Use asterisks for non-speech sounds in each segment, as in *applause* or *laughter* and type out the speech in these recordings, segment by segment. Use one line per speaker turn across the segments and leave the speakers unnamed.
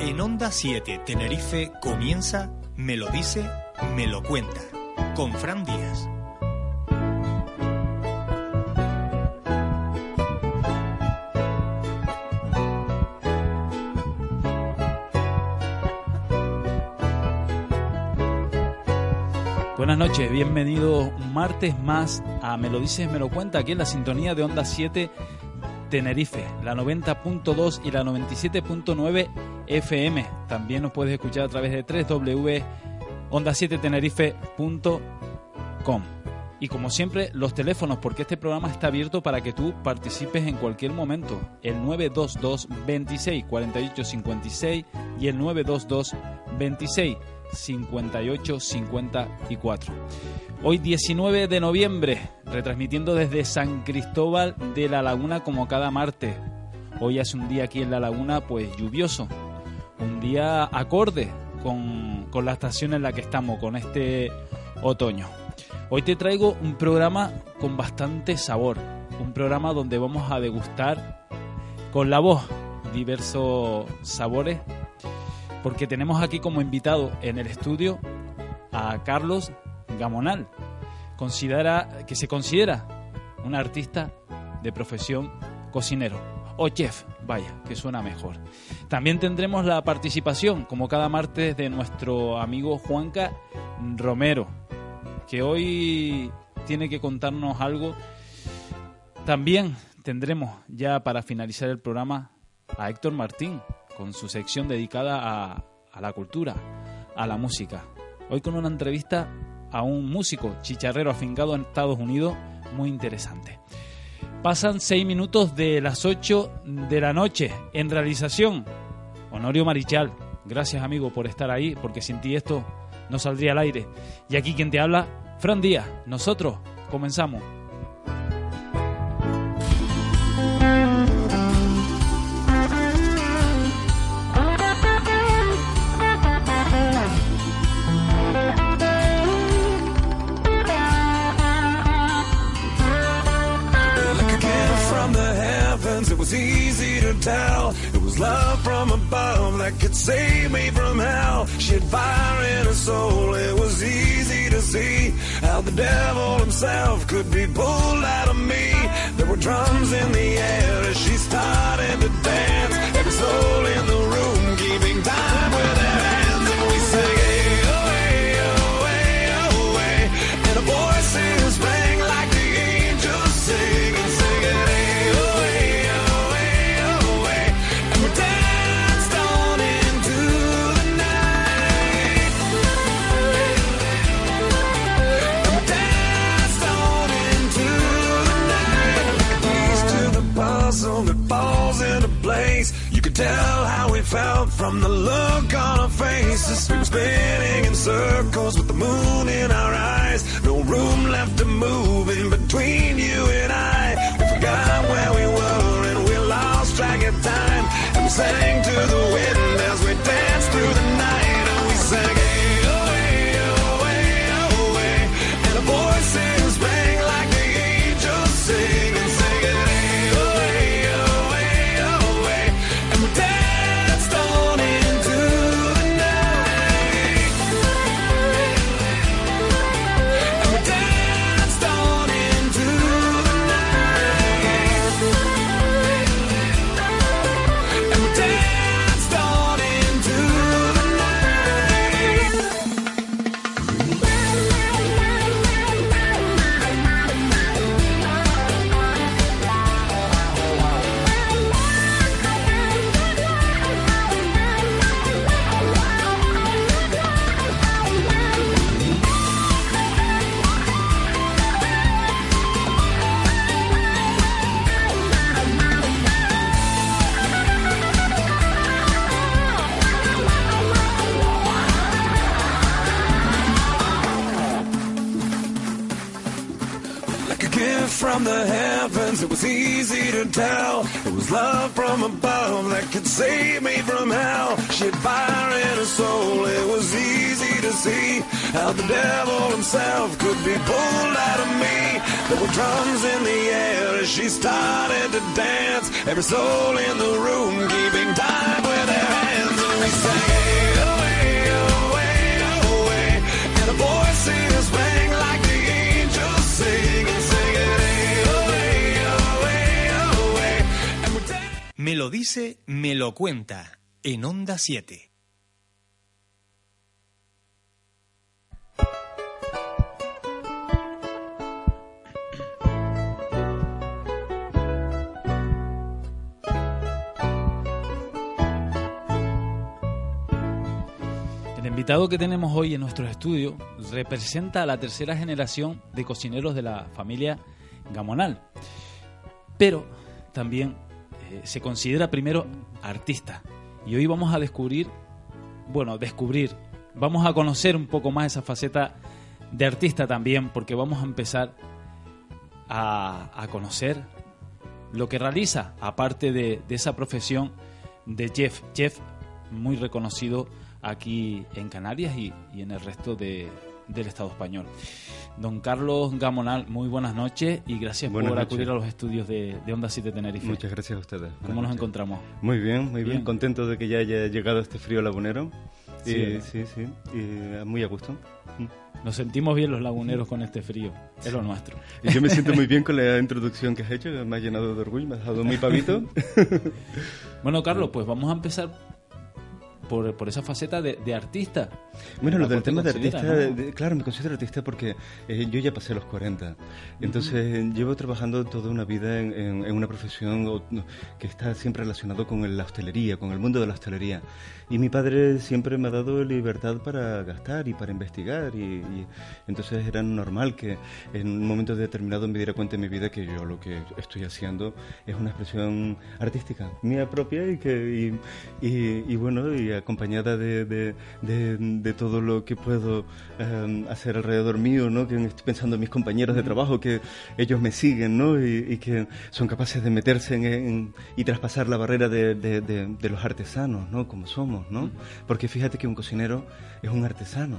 En Onda 7 Tenerife comienza Me lo dice, me lo cuenta, con Fran Díaz.
Buenas noches, bienvenidos un martes más a Me lo dices, me lo cuenta, aquí en la sintonía de Onda 7 Tenerife, la 90.2 y la 97.9 FM. También nos puedes escuchar a través de www.onda7tenerife.com. Y como siempre, los teléfonos, porque este programa está abierto para que tú participes en cualquier momento. El 922 26 48 56 y el 922 26 58 54. Hoy 19 de noviembre, retransmitiendo desde San Cristóbal de la Laguna como cada martes. Hoy es un día aquí en la Laguna pues lluvioso, un día acorde con, con la estación en la que estamos, con este otoño. Hoy te traigo un programa con bastante sabor, un programa donde vamos a degustar con la voz diversos sabores, porque tenemos aquí como invitado en el estudio a Carlos Gamonal, considera, que se considera un artista de profesión cocinero o chef, vaya, que suena mejor. También tendremos la participación, como cada martes, de nuestro amigo Juanca Romero, que hoy tiene que contarnos algo. También tendremos ya para finalizar el programa a Héctor Martín con su sección dedicada a, a la cultura, a la música. Hoy con una entrevista a un músico chicharrero afincado en Estados Unidos muy interesante. Pasan seis minutos de las 8 de la noche en realización. Honorio Marichal, gracias amigo por estar ahí, porque sin ti esto no saldría al aire. Y aquí quien te habla, Fran Díaz. Nosotros comenzamos.
It was easy to tell. It was love from above that could save me from hell. She had fire in her soul, it was easy to see how the devil himself could be pulled out of me. There were drums in the air as she started to dance. Every soul in the tell how we felt from the look on our faces. We were spinning in circles with the moon in our eyes. No room left to move in between you and I. We forgot where we were and we lost track of time. And we sang to the wind as we danced through the night. And we sang, tell. It was love from above that could save me from hell. She had fire in her soul, it was easy to see how the devil himself could be pulled out of me. There were drums in the air as she started to dance. Every soul in the room keeping time with their hands. And we sang
Me lo dice, me lo cuenta. En Onda 7.
El invitado que tenemos hoy en nuestro estudio representa a la tercera generación de cocineros de la familia Gamonal, pero también eh, se considera primero artista. Y hoy vamos a descubrir, bueno, descubrir, vamos a conocer un poco más esa faceta de artista también, porque vamos a empezar a, conocer lo que realiza, aparte de, esa profesión de chef, chef muy reconocido aquí en Canarias y en el resto de- del Estado español. Don Carlos Gamonal, muy buenas noches y gracias
Buenas
por
noches.
acudir a los estudios de, de Onda 7 Tenerife.
Muchas gracias a ustedes.
¿Cómo nos
Buenas noches.
encontramos?
Muy bien, muy bien.
Bien.
Contento de que ya haya llegado este frío lagunero.
Sí,
Y- sí, sí. Y muy a gusto. Mm.
Nos sentimos bien los laguneros con este frío, es lo nuestro.
Y yo me siento muy *laughs* bien con la introducción que has hecho, me ha llenado de orgullo, me has dado muy pavito. *laughs*
Bueno, Carlos, pues vamos a empezar por, por esa faceta de, de artista.
Bueno, lo
¿Cómo
del
te
tema de artista,
no?
de- claro, me considero artista porque eh, yo ya pasé los 40. Entonces, llevo trabajando toda una vida en, en- en una profesión que está siempre relacionado con la hostelería, con el mundo de la hostelería. Y mi padre siempre me ha dado libertad para gastar y para investigar. Y, y entonces era normal que en un momento determinado me diera cuenta en mi vida que yo lo que estoy haciendo es una expresión artística, mía propia y que y, y- y bueno, y acompañada de, de- de- de todo lo que puedo eh, hacer alrededor mío, ¿no? Que estoy pensando en mis compañeros de trabajo, que ellos me siguen, ¿no? Y, que son capaces de meterse en, en- y traspasar la barrera de- de los artesanos, ¿no? Como somos, ¿no? Porque fíjate que un cocinero es un artesano.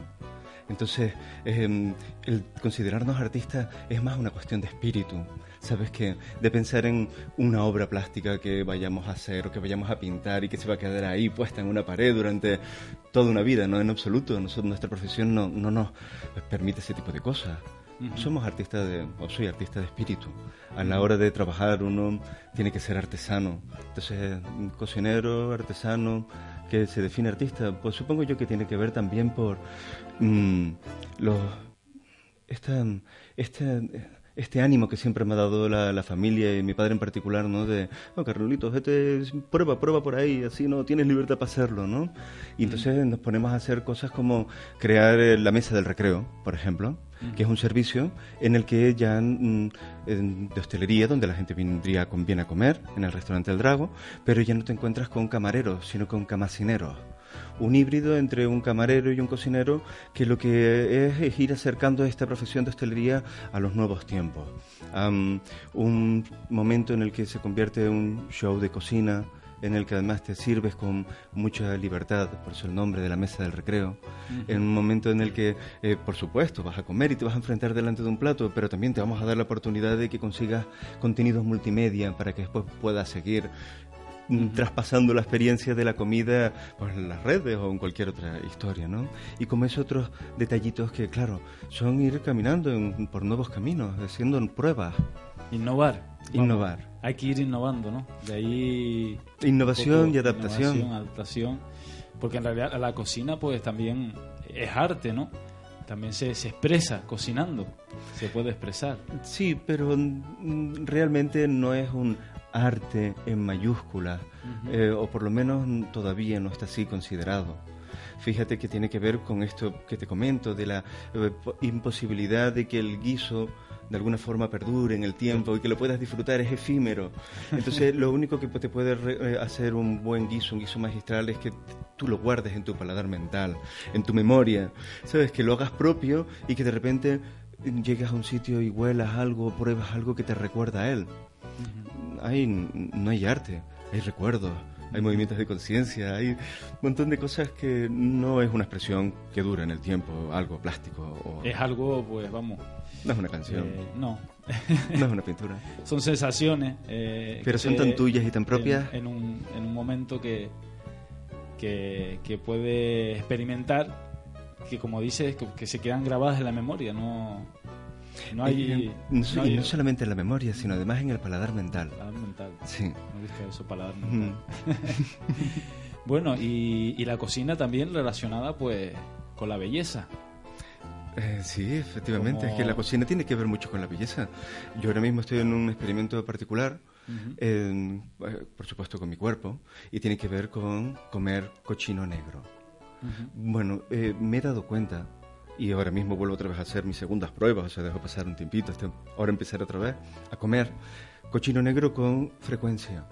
Entonces, eh, el considerarnos artistas es más una cuestión de espíritu, ¿sabes qué? De pensar en una obra plástica que vayamos a hacer o que vayamos a pintar y que se va a quedar ahí puesta en una pared durante toda una vida, no en absoluto. Nosotros, nuestra profesión no, no nos permite ese tipo de cosas. Somos artistas de, o soy artista de espíritu. A la hora de trabajar uno tiene que ser artesano. Entonces, cocinero, artesano, que se define artista, pues supongo yo que tiene que ver también por mm, los esta, este, este ánimo que siempre me ha dado la, la familia y mi padre en particular, ¿no? De, oh, Carlolitos, vete, prueba, prueba por ahí, así no tienes libertad para hacerlo, ¿no? Y entonces nos ponemos a hacer cosas como crear eh, la mesa del recreo, por ejemplo, que es un servicio en el que ya mm, de hostelería, donde la gente vendría con, viene a comer, en el restaurante El Drago, pero ya no te encuentras con camareros, sino con camasineros un híbrido entre un camarero y un cocinero que lo que es es ir acercando esta profesión de hostelería a los nuevos tiempos. Am, un momento en el que se convierte en un show de cocina, en el que además te sirves con mucha libertad, por eso el nombre de la mesa del recreo, en un momento en el que, eh, por supuesto, vas a comer y te vas a enfrentar delante de un plato, pero también te vamos a dar la oportunidad de que consigas contenidos multimedia para que después puedas seguir mm, traspasando la experiencia de la comida por las redes o en cualquier otra historia, ¿no? Y como es otros detallitos que, claro, son ir caminando en- por nuevos caminos, haciendo pruebas,
Innovar. Vamos,
innovar.
Hay que ir innovando, ¿no? De ahí...
Innovación
poco
y adaptación.
innovación, adaptación. Porque en realidad la cocina pues también es arte, ¿no? También se, se expresa cocinando, se puede expresar.
Sí, pero realmente no es un arte en mayúsculas, eh, o por lo menos todavía no está así considerado. Fíjate que tiene que ver con esto que te comento, de la eh, po- imposibilidad de que el guiso de alguna forma perdure en el tiempo y que lo puedas disfrutar es efímero. Entonces, lo único que te puede eh, hacer un buen guiso, un guiso magistral, es que tú lo guardes en tu paladar mental, en tu memoria, ¿sabes? Que lo hagas propio y que de repente llegas a un sitio y huelas algo, pruebas algo que te recuerda a él. Ahí no hay arte, hay recuerdos, hay movimientos de conciencia, hay un montón de cosas que no es una expresión que dura en el tiempo, algo plástico o
Es algo, pues vamos,
no es una canción,
eh, no.
no es una pintura. *laughs*
Son sensaciones. eh,
Pero son tan tuyas y tan propias.
En, en un, en un momento que, que, que puede experimentar, que como dices, que, que se quedan grabadas en la memoria, no, no hay...
No,
no hay-
no solamente en la memoria, sino además en el paladar mental.
paladar mental.
Sí.
No visto eso, paladar mental. *laughs* Bueno, y, y la cocina también relacionada pues con la belleza.
Eh, sí, efectivamente, es que la cocina tiene que ver mucho con la belleza. Yo ahora mismo estoy en un experimento particular, en- eh, por supuesto con mi cuerpo, y tiene que ver con comer cochino negro. Bueno, eh, me he dado cuenta, y ahora mismo vuelvo otra vez a hacer mis segundas pruebas, o sea, dejo pasar un tiempito, hasta ahora empezar otra vez a comer cochino negro con frecuencia.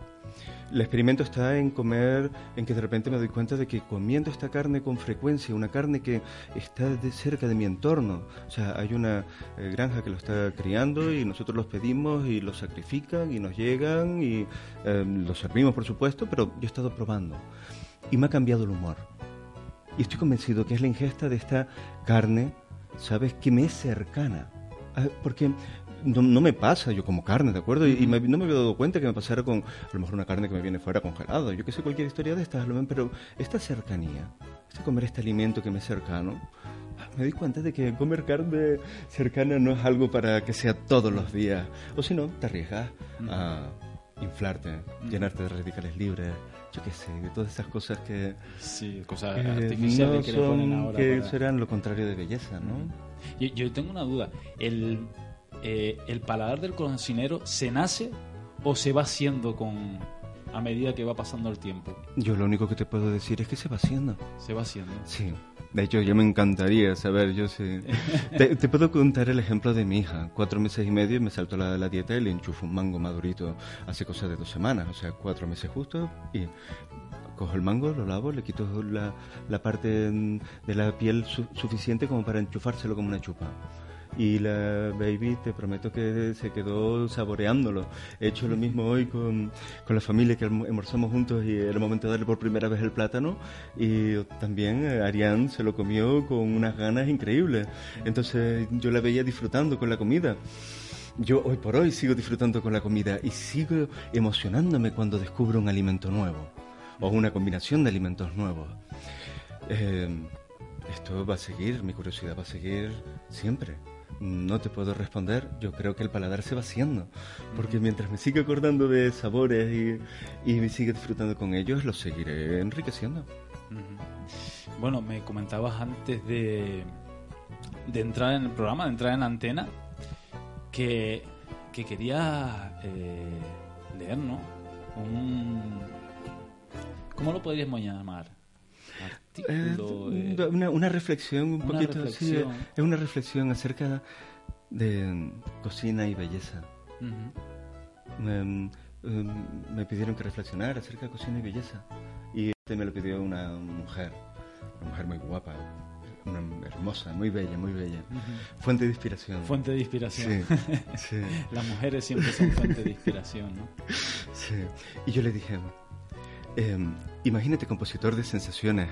El experimento está en comer, en que de repente me doy cuenta de que comiendo esta carne con frecuencia, una carne que está cerca de mi entorno, o sea, hay una eh, granja que lo está criando y nosotros los pedimos y los sacrifican y nos llegan y eh, los servimos, por supuesto, pero yo he estado probando y me ha cambiado el humor. Y estoy convencido que es la ingesta de esta carne, ¿sabes? Que me es cercana. Ah, Porque no, no me pasa, yo como carne, ¿de acuerdo? Y, y me- no me había dado cuenta que me pasara con a lo mejor una carne que me viene fuera congelada. Yo que sé, cualquier historia de estas, pero esta cercanía, este comer este alimento que me es cercano, me di cuenta de que comer carne cercana no es algo para que sea todos los días. O si no, te arriesgas a inflarte, llenarte de radicales libres, yo qué sé, de todas esas cosas que,
Sí, cosas
que
artificiales
no
que le ponen
son-
ahora.
que
para-
serán lo contrario de belleza, ¿no?
Yo, yo tengo una duda. ¿El, eh, ¿El paladar del cocinero se nace o se va haciendo con a medida que va pasando el tiempo?
Yo lo único que te puedo decir es que se va haciendo.
Se va haciendo.
Sí. De hecho, yo me encantaría saber, yo sé. *laughs* Te, te puedo contar el ejemplo de mi hija. Cuatro meses y medio me saltó la, la dieta y le enchufo un mango madurito hace cosa de dos semanas, o sea, cuatro meses justo. Y cojo el mango, lo lavo, le quito la, la parte de la piel su- suficiente como para enchufárselo como una chupa. Y la baby, te prometo que se quedó saboreándolo. He hecho lo mismo hoy con, con la familia que alm- almorzamos juntos y era el momento de darle por primera vez el plátano. Y también eh, Ariane se lo comió con unas ganas increíbles. Entonces yo la veía disfrutando con la comida. Yo hoy por hoy sigo disfrutando con la comida y sigo emocionándome cuando descubro un alimento nuevo o una combinación de alimentos nuevos. Eh, esto va a seguir, mi curiosidad va a seguir siempre. No te puedo responder, yo creo que el paladar se va haciendo, porque mientras me siga acordando de sabores y, y me siga disfrutando con ellos, los seguiré enriqueciendo.
Bueno, me comentabas antes de, de entrar en el programa, de entrar en la antena, que, que quería eh, leer, ¿no? Un, ¿Cómo lo podríamos llamar? Artículo.
Eh,
eh,
una, una reflexión un
una
poquito, sí,
reflexión.
es una reflexión acerca de mm, cocina y belleza.
ujú.
me, em, me pidieron que reflexionara acerca de cocina y belleza. Y este me lo pidió una mujer, una mujer muy guapa, una hermosa, muy bella, muy bella. Fuente de inspiración.
Fuente de inspiración.
Sí, *laughs* sí,
Las mujeres siempre son fuente de inspiración, ¿no?
sí. Y yo le dije, em, imagínate compositor de sensaciones,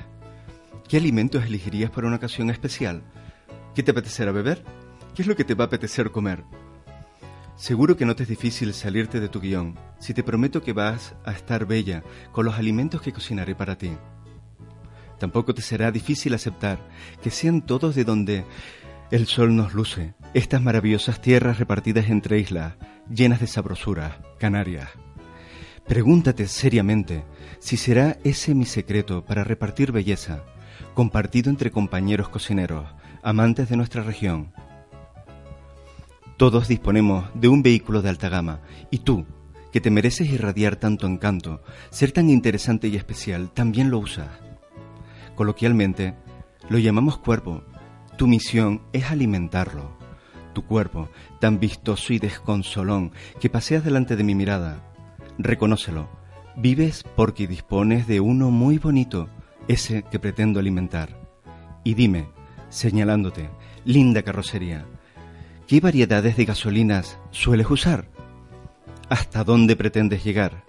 ¿qué alimentos elegirías para una ocasión especial? ¿Qué te apetecerá beber? ¿Qué es lo que te va a apetecer comer? Seguro que no te es difícil salirte de tu guion si te prometo que vas a estar bella con los alimentos que cocinaré para ti. Tampoco te será difícil aceptar que sean todos de donde el sol nos luce, estas maravillosas tierras repartidas entre islas, llenas de sabrosura, Canarias. Pregúntate seriamente si será ese mi secreto para repartir belleza, compartido entre compañeros cocineros, amantes de nuestra región. Todos disponemos de un vehículo de alta gama y tú, que te mereces irradiar tanto encanto, ser tan interesante y especial, también lo usas. Coloquialmente, lo llamamos cuerpo. Tu misión es alimentarlo. Tu cuerpo, tan vistoso y desconsolón, que paseas delante de mi mirada. Reconócelo. Vives porque dispones de uno muy bonito, ese que pretendo alimentar. Y dime, señalándote, linda carrocería, ¿qué variedades de gasolinas sueles usar? ¿Hasta dónde pretendes llegar?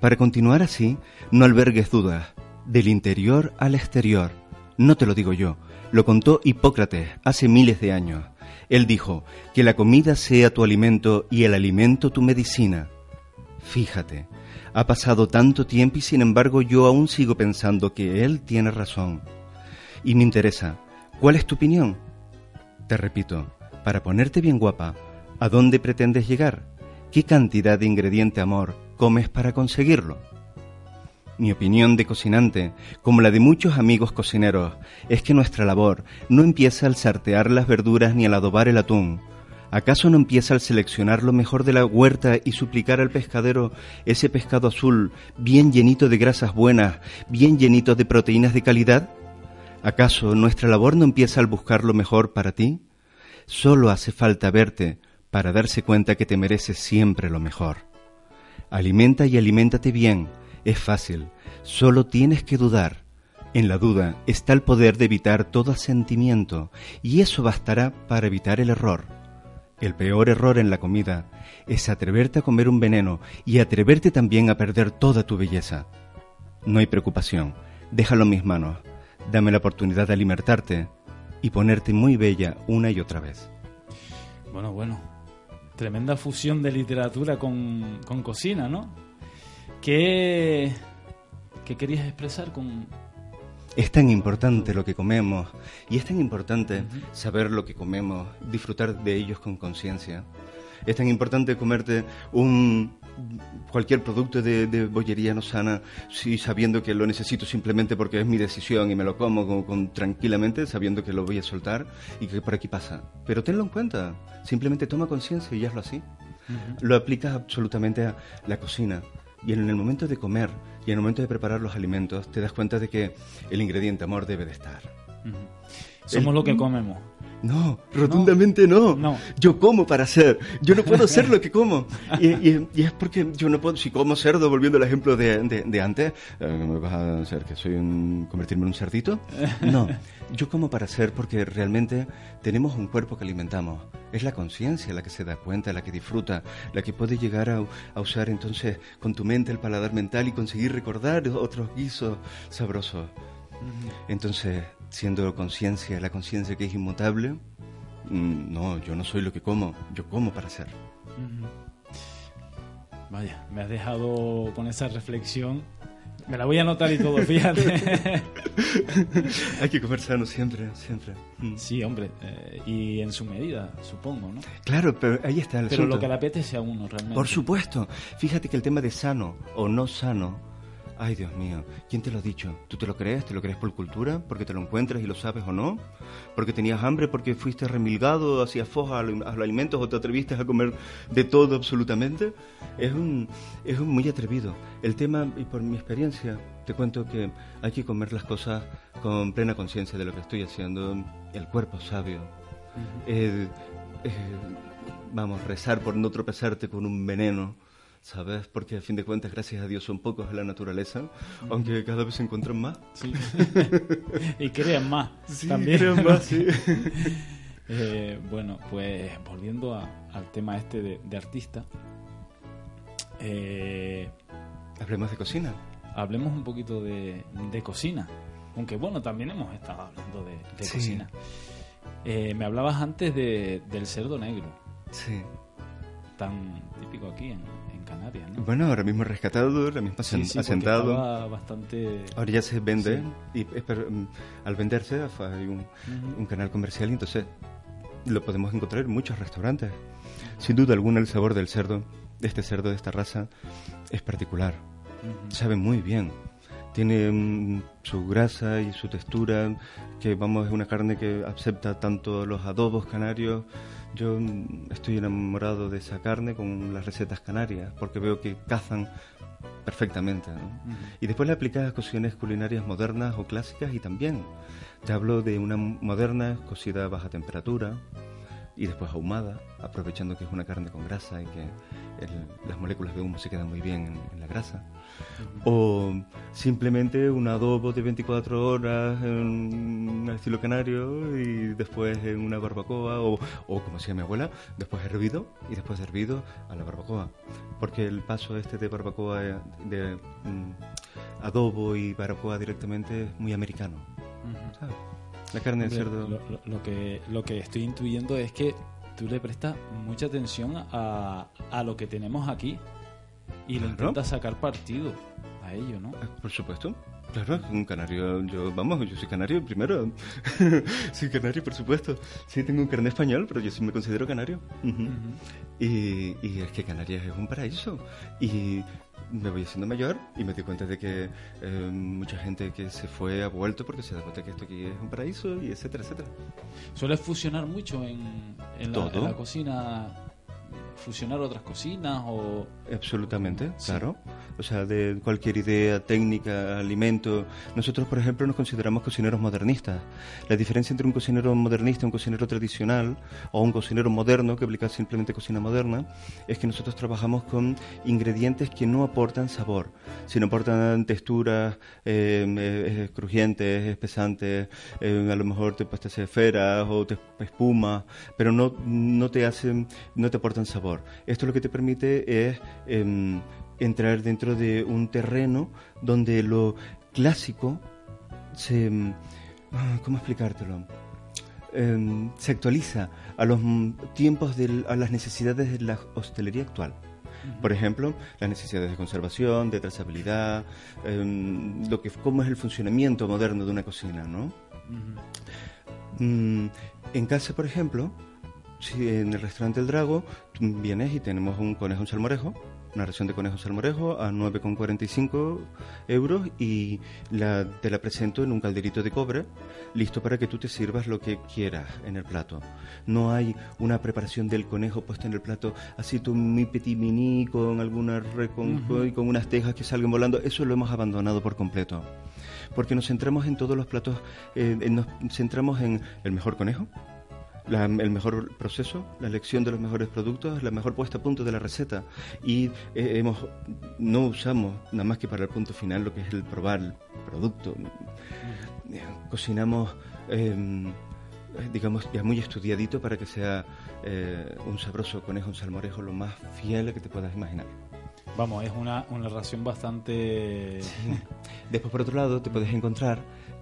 Para continuar así, no albergues dudas. Del interior al exterior. No te lo digo yo, lo contó Hipócrates hace miles de años. Él dijo, que la comida sea tu alimento y el alimento tu medicina. Fíjate, Ha pasado tanto tiempo y sin embargo yo aún sigo pensando que él tiene razón. Y me interesa, ¿cuál es tu opinión? Te repito, para ponerte bien guapa, ¿a dónde pretendes llegar? ¿Qué cantidad de ingrediente amor comes para conseguirlo? Mi opinión de cocinante, como la de muchos amigos cocineros, es que nuestra labor no empieza al sartear las verduras ni al adobar el atún. ¿Acaso no empieza al seleccionar lo mejor de la huerta y suplicar al pescadero ese pescado azul, bien llenito de grasas buenas, bien llenito de proteínas de calidad? ¿Acaso nuestra labor no empieza al buscar lo mejor para ti? Solo hace falta verte para darse cuenta que te mereces siempre lo mejor. Alimenta y aliméntate bien, es fácil, solo tienes que dudar. En la duda está el poder de evitar todo sentimiento, y eso bastará para evitar el error. El peor error en la comida es atreverte a comer un veneno y atreverte también a perder toda tu belleza. No hay preocupación, déjalo en mis manos, dame la oportunidad de alimentarte y ponerte muy bella una y otra vez.
Bueno, bueno, tremenda fusión de literatura con, con cocina, ¿no? ¿Qué, ¿Qué querías expresar con...?
Es tan importante lo que comemos y es tan importante saber lo que comemos, disfrutar de ellos con conciencia. Es tan importante comerte un cualquier producto de, de, bollería no sana, sí, sabiendo que lo necesito simplemente porque es mi decisión y me lo como con, tranquilamente, sabiendo que lo voy a soltar y que por aquí pasa. Pero tenlo en cuenta, simplemente toma conciencia y hazlo así. Lo aplicas absolutamente a la cocina. Y en el momento de comer y en el momento de preparar los alimentos, te das cuenta de que el ingrediente amor debe de estar.
Somos lo que comemos.
No, rotundamente no.
No.
Yo como para ser. Yo no puedo ser *laughs* lo que como. Y, y- y es porque yo no puedo. Si como cerdo, volviendo al ejemplo de, de- de antes, eh, ¿me vas a hacer que soy un. convertirme en un cerdito? *laughs* No. Yo como para ser porque realmente tenemos un cuerpo que alimentamos. Es la conciencia la que se da cuenta, la que disfruta, la que puede llegar a, a usar entonces con tu mente el paladar mental y conseguir recordar otros guisos sabrosos. Entonces, siendo conciencia, la conciencia que es inmutable, mm, no, yo no soy lo que como, yo como para ser.
Vaya, me has dejado con esa reflexión. Me la voy a anotar y todo, *laughs* fíjate.
Hay que comer sano siempre, siempre. Mm.
sí, hombre, eh, y en su medida, supongo, ¿no?
Claro, pero ahí está el
Pero
asunto.
lo que le apetece a uno realmente.
Por supuesto. Fíjate que el tema de sano o no sano, ay Dios mío, ¿quién te lo ha dicho? ¿Tú te lo crees? ¿Te lo crees por cultura? ¿Porque te lo encuentras y lo sabes o no? ¿Porque tenías hambre? ¿Porque fuiste remilgado, hacías foja a, lo- a los alimentos o te atreviste a comer de todo absolutamente? Es un, es un muy atrevido. El tema, y por mi experiencia, te cuento que hay que comer las cosas con plena conciencia de lo que estoy haciendo. El cuerpo sabio. Eh, eh, vamos, rezar por no tropezarte con un veneno, ¿sabes? Porque a fin de cuentas, gracias a Dios, son pocos en la naturaleza, aunque cada vez se encuentran más.
Sí. *laughs* y crean más también.
creo más, sí. *laughs*
Eh, bueno, pues volviendo a- al tema este de, de artista, eh,
Hablemos de cocina.
hablemos un poquito de, de cocina. Aunque bueno, también hemos estado hablando de, de
Sí.
cocina. Eh, me hablabas antes de- del cerdo negro,
Sí.
tan típico aquí en, ¿no?
Bueno, ahora mismo rescatado, ahora mismo
Sí, sí,
asentado.
bastante...
Ahora ya se vende
Sí.
y es per- mm, al venderse hay un,
Ujú.
un canal comercial y entonces lo podemos encontrar en muchos restaurantes. Sin duda alguna el sabor del cerdo, de este cerdo de esta raza, es particular.
Ujú.
Sabe muy bien. Tiene mm, su grasa y su textura, que vamos, es una carne que acepta tanto los adobos canarios. Yo mm, estoy enamorado de esa carne con las recetas canarias, porque veo que cazan perfectamente. ¿no? Y después le aplicas a cocciones culinarias modernas o clásicas y también. Te hablo de una moderna cocida a baja temperatura y después ahumada, aprovechando que es una carne con grasa y que el- las moléculas de humo se quedan muy bien en, en la grasa. O simplemente un adobo de 24 horas en estilo canario y después en una barbacoa o, o como decía mi abuela, después hervido y después de hervido a la barbacoa. Porque el paso este de barbacoa de, de, mm, adobo y barbacoa directamente es muy americano.
Ujú.
¿sabes? La carne de cerdo...
Lo, lo- lo que, lo que estoy intuyendo es que tú le prestas mucha atención a, a lo que tenemos aquí. Y le
Claro.
intenta sacar partido a ello, ¿no?
Ah, Por supuesto. Claro, un canario, yo, vamos, yo soy canario primero. *laughs* soy canario, por supuesto. Sí, tengo un carnet español, pero yo sí me considero canario. Ujú. y, y es que Canarias es un paraíso. Y me voy haciendo mayor y me doy cuenta de que eh, mucha gente que se fue ha vuelto porque se da cuenta que esto aquí es un paraíso y etcétera, etcétera.
¿Sueles fusionar mucho en, en, la, en la cocina? ¿Fusionar otras cocinas o...?
Absolutamente,
Sí.
claro. O sea, de cualquier idea, técnica, alimento. Nosotros, por ejemplo, nos consideramos cocineros modernistas. La diferencia entre un cocinero modernista un cocinero tradicional, o un cocinero moderno que aplica simplemente cocina moderna, es que nosotros trabajamos con ingredientes que no aportan sabor, sino aportan texturas eh, eh, crujientes, espesantes, eh, a lo mejor te puestas esferas o te espuma, pero no, no te hacen, no te aportan sabor. Esto lo que te permite es em, entrar dentro de un terreno donde lo clásico se... em, ah, ¿Cómo explicártelo? Em, se actualiza a los tiempos, del- a las necesidades de la hostelería actual. Por ejemplo, las necesidades de conservación, de trazabilidad, lo que, cómo es el funcionamiento moderno de una cocina, ¿no? Mm, en casa, por ejemplo, si en el restaurante El Drago vienes y tenemos un conejo en salmorejo, una ración de conejo en salmorejo a 9,45 euros y la, te la presento en un calderito de cobre, listo para que tú te sirvas lo que quieras en el plato. No hay una preparación del conejo puesta en el plato así tú muy petit mini con alguna re- con, y con unas tejas que salgan volando. Eso lo hemos abandonado por completo porque nos centramos en todos los platos, eh, nos centramos en el mejor conejo, la- el mejor proceso, la elección de los mejores productos, la mejor puesta a punto de la receta y eh, hemos no usamos nada más que para el punto final lo que es el probar el producto. Eh, Cocinamos eh, digamos ya muy estudiadito para que sea eh, un sabroso conejo, un salmorejo lo más fiel que te puedas imaginar.
Vamos, es una, una ración bastante...
Después, por otro lado, te puedes encontrar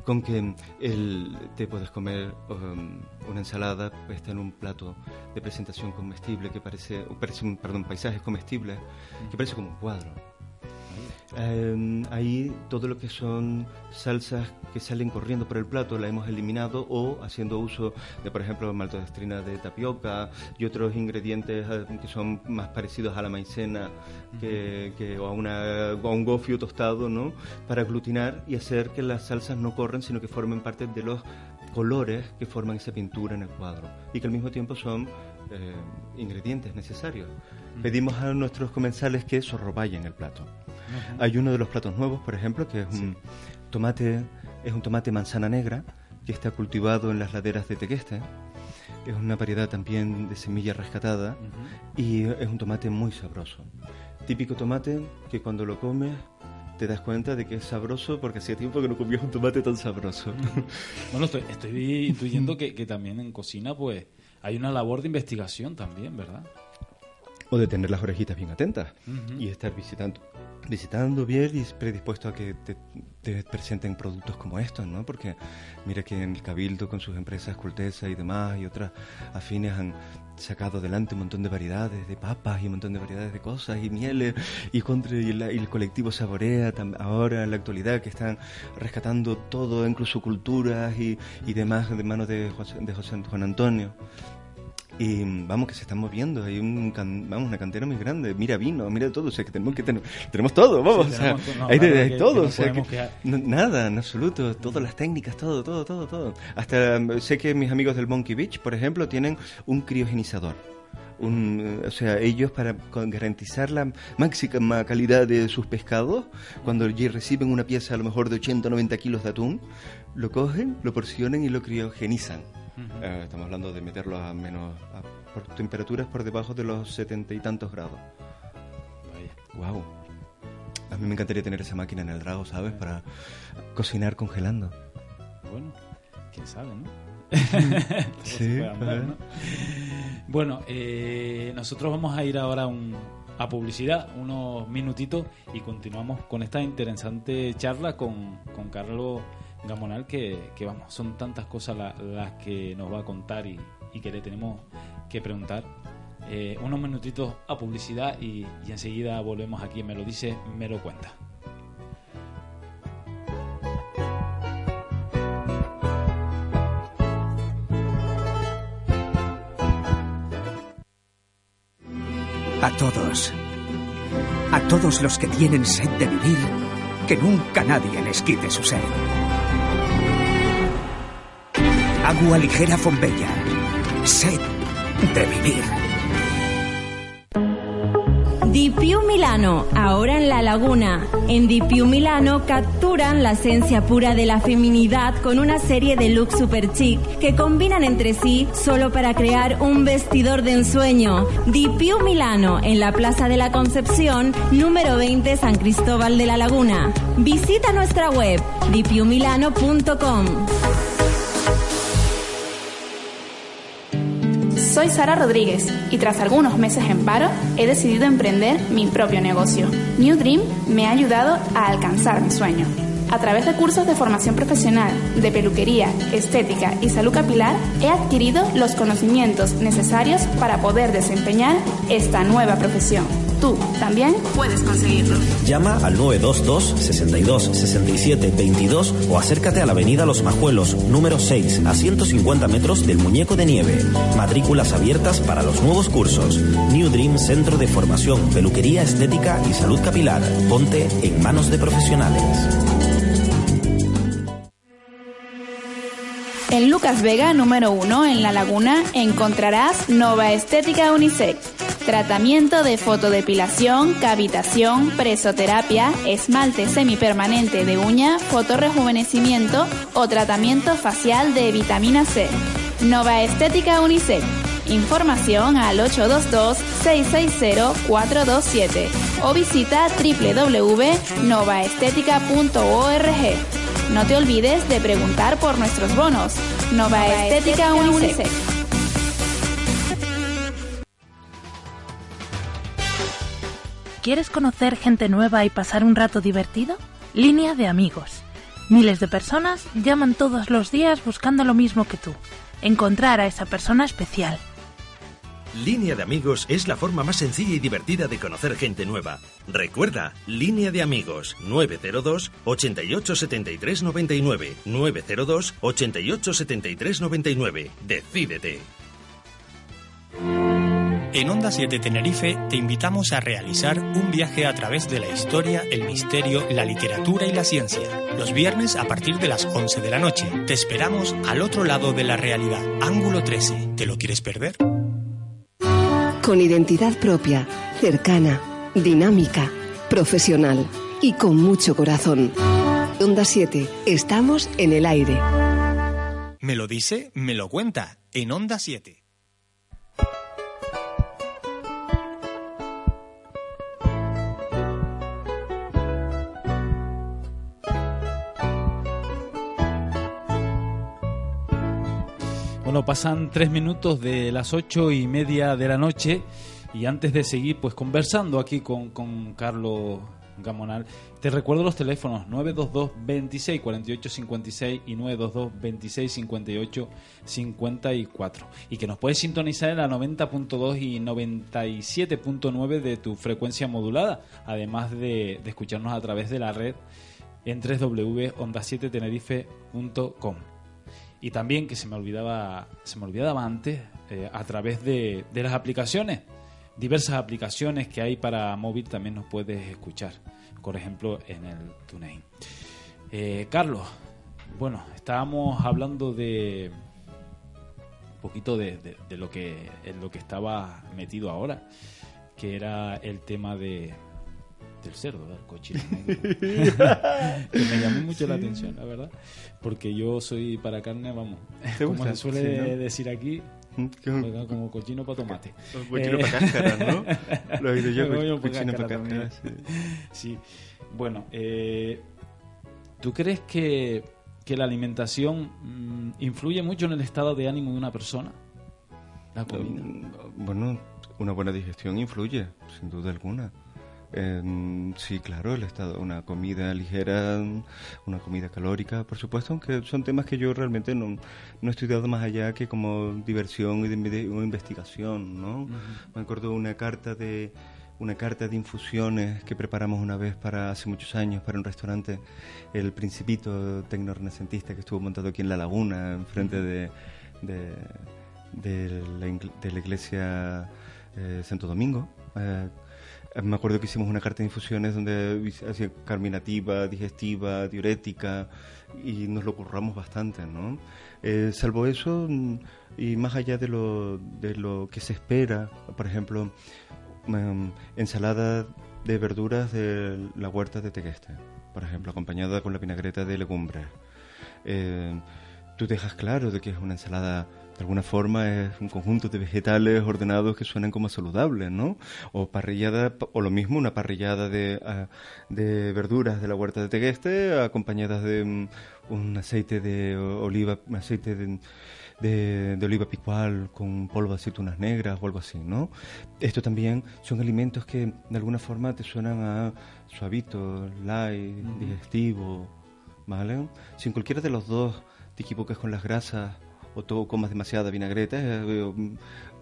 con que el- te puedes comer um, una ensalada puesta en un plato de presentación comestible que parece, parece un, perdón, paisajes comestibles que parece como un cuadro. Eh, ahí todo lo que son salsas que salen corriendo por el plato la hemos eliminado o haciendo uso de, por ejemplo, maltodextrina de tapioca y otros ingredientes eh, que son más parecidos a la maicena que, que- o, a una, o a un gofio tostado, ¿no? Para aglutinar y hacer que las salsas no corran, sino que formen parte de los colores que forman esa pintura en el cuadro y que al mismo tiempo son eh, ingredientes necesarios. Pedimos a nuestros comensales que sorroballen el plato. Hay uno de los platos nuevos, por ejemplo, que es un tomate, es un tomate manzana negra que está cultivado en las laderas de Tequeste. Es una variedad también de semilla rescatada y es un tomate muy sabroso. Típico tomate que cuando lo comes te das cuenta de que es sabroso porque hacía tiempo que no comías un tomate tan sabroso. *laughs*
Bueno, estoy, estoy *laughs* intuyendo que, que también en cocina pues hay una labor de investigación también, ¿verdad?
O de tener las orejitas bien atentas y estar visitando visitando bien y predispuesto a que te, te presenten productos como estos, ¿no? Porque mira que en el Cabildo con sus empresas Cultesa y demás y otras afines han sacado adelante un montón de variedades de papas y un montón de variedades de cosas y mieles y, contra, y, la- y el colectivo Saborea tam- ahora en la actualidad que están rescatando todo, incluso culturas y, y demás de manos de José, de José Juan Antonio. Y vamos, que se están moviendo, hay un can- vamos, una cantera muy grande, mira vino, mira todo, o sea, que tenemos que tener, tenemos todo, vamos,
Sí,
o sea,
tenemos todo, no,
hay, de-
claro,
hay
que-
todo,
que no
o sea, que-
podemos quedar-
no- nada, en absoluto, todas las técnicas, todo, todo, todo, todo. Hasta um, sé que mis amigos del Monkey Beach, por ejemplo, tienen un criogenizador. Un, o sea, ellos para garantizar la máxima calidad de sus pescados, cuando reciben una pieza a lo mejor de 80 o 90 kilos de atún, lo cogen, lo porcionan y lo criogenizan. Eh, estamos hablando de meterlo a menos a- por temperaturas por debajo de los setenta y tantos grados.
Vaya.
Wow. A mí me encantaría tener esa máquina en el drago, ¿sabes? Para cocinar congelando.
Bueno, quién sabe, ¿no? *laughs*
Sí.
Bueno, eh, nosotros vamos a ir ahora un- a publicidad, unos minutitos, y continuamos con esta interesante charla con, con Carlos Gamonal, que, que vamos, son tantas cosas la- las que nos va a contar y, y que le tenemos que preguntar. eh, unos minutitos a publicidad y, y enseguida volvemos aquí. Me lo dice, me lo cuenta.
A todos. A todos los que tienen sed de vivir, que nunca nadie les quite su sed. Agua ligera Fombella. Sed de vivir.
Di Più Milano, ahora en La Laguna. En Di Più Milano capturan la esencia pura de la feminidad con una serie de looks super chic que combinan entre sí solo para crear un vestidor de ensueño. Di Più Milano, en la Plaza de la Concepción, número 20 San Cristóbal de la Laguna. Visita nuestra web dipiumilano.com.
Soy Sara Rodríguez y tras algunos meses en paro he decidido emprender mi propio negocio. New Dream me ha ayudado a alcanzar mi sueño. A través de cursos de formación profesional, de peluquería, estética y salud capilar, he adquirido los conocimientos necesarios para poder desempeñar esta nueva profesión. Tú también puedes conseguirlo.
Llama al 922 62 67 22 o acércate a la avenida Los Majuelos, número 6, a 150 metros del Muñeco de Nieve. Matrículas abiertas para los nuevos cursos. New Dream Centro de Formación, Peluquería Estética y Salud Capilar. Ponte en manos de profesionales.
En Lucas Vega, número 1, en La Laguna, encontrarás Nova Estética Unisex. Tratamiento de fotodepilación, cavitación, presoterapia, esmalte semipermanente de uña, fotorrejuvenecimiento o tratamiento facial de vitamina C. Nova Estética Unisex. Información al 822-660-427 o visita www.novaestetica.org. No te olvides de preguntar por nuestros bonos. Nova, Estética, Unisex.
¿Quieres conocer gente nueva y pasar un rato divertido? Línea de amigos. Miles de personas llaman todos los días buscando lo mismo que tú. Encontrar a esa persona especial.
Línea de amigos es la forma más sencilla y divertida de conocer gente nueva. Recuerda, Línea de amigos 902 88 73 99 902 88 73 99. Decídete.
En Onda 7 Tenerife te invitamos a realizar un viaje a través de la historia, el misterio, la literatura y la ciencia. Los viernes a partir de las 11 de la noche. Te esperamos al otro lado de la realidad. Ángulo 13. ¿Te lo quieres perder?
Con identidad propia, cercana, dinámica, profesional y con mucho corazón. Onda 7, estamos en el aire.
Me lo dice, me lo cuenta. En Onda 7.
Bueno, pasan tres minutos de las ocho y media de la noche y antes de seguir pues conversando aquí con, con Carlos Gamonal, te recuerdo los teléfonos 922 26 48 56 y 922 26 58 54 y que nos puedes sintonizar en la 90.2 y 97.9 de tu frecuencia modulada, además de, de escucharnos a través de la red en www.onda7tenerife.com y también que se me olvidaba se me olvidaba antes eh, a través de, de, las aplicaciones. Diversas aplicaciones que hay para móvil también nos puedes escuchar por ejemplo en el TuneIn. Eh, Carlos bueno estábamos hablando de un poquito de, lo que en lo que estaba metido ahora que era el tema de del cerdo, del cochino negro. *laughs* que me llamó mucho sí. la atención, la verdad. Porque yo soy para carne, vamos, como se suele sí, ¿no? decir aquí, como, como cochino para tomate.
Cochino eh, para cáscara, ¿no? *laughs* Lo he oído yo, co cochino para cáscara. Sí.
sí. Bueno, eh, ¿tú crees que, que la alimentación mmm, influye mucho en el estado de ánimo de una persona? La comida.
Um, bueno, una buena digestión influye, sin duda alguna Eh, sí, claro, el estado, una comida ligera, una comida calórica, por supuesto, aunque son temas que yo realmente no, no he estudiado más allá que como diversión y de una investigación, ¿no? Me acuerdo una carta de una carta de infusiones que preparamos una vez para hace muchos años para un restaurante, el Principito tecno-renacentista que estuvo montado aquí en La Laguna, enfrente de, de, de la, ing- de la iglesia eh, Santo Domingo. Eh, me acuerdo que hicimos una carta de infusiones donde hacía carminativa, digestiva, diurética y nos lo curramos bastante, ¿no? Eh, salvo eso, y más allá de lo, de lo que se espera, por ejemplo, mm, ensalada de verduras de la huerta de Tegueste, por ejemplo, acompañada con la vinagreta de legumbres. Eh, tú dejas claro de que es una ensalada, de alguna forma es un conjunto de vegetales ordenados que suenan como saludables, ¿no? O parrillada, o lo mismo, una parrillada de, ah, de verduras de la huerta de Tegueste, acompañadas de mm, un aceite de oliva, un aceite de, de, de oliva picual con polvo de aceitunas negras o algo así, ¿no? Esto también son alimentos que de alguna forma te suenan a suavito, light, digestivo, ¿vale? Si en cualquiera de los dos te equivoques con las grasas o tú comas demasiada vinagreta, eh, eh,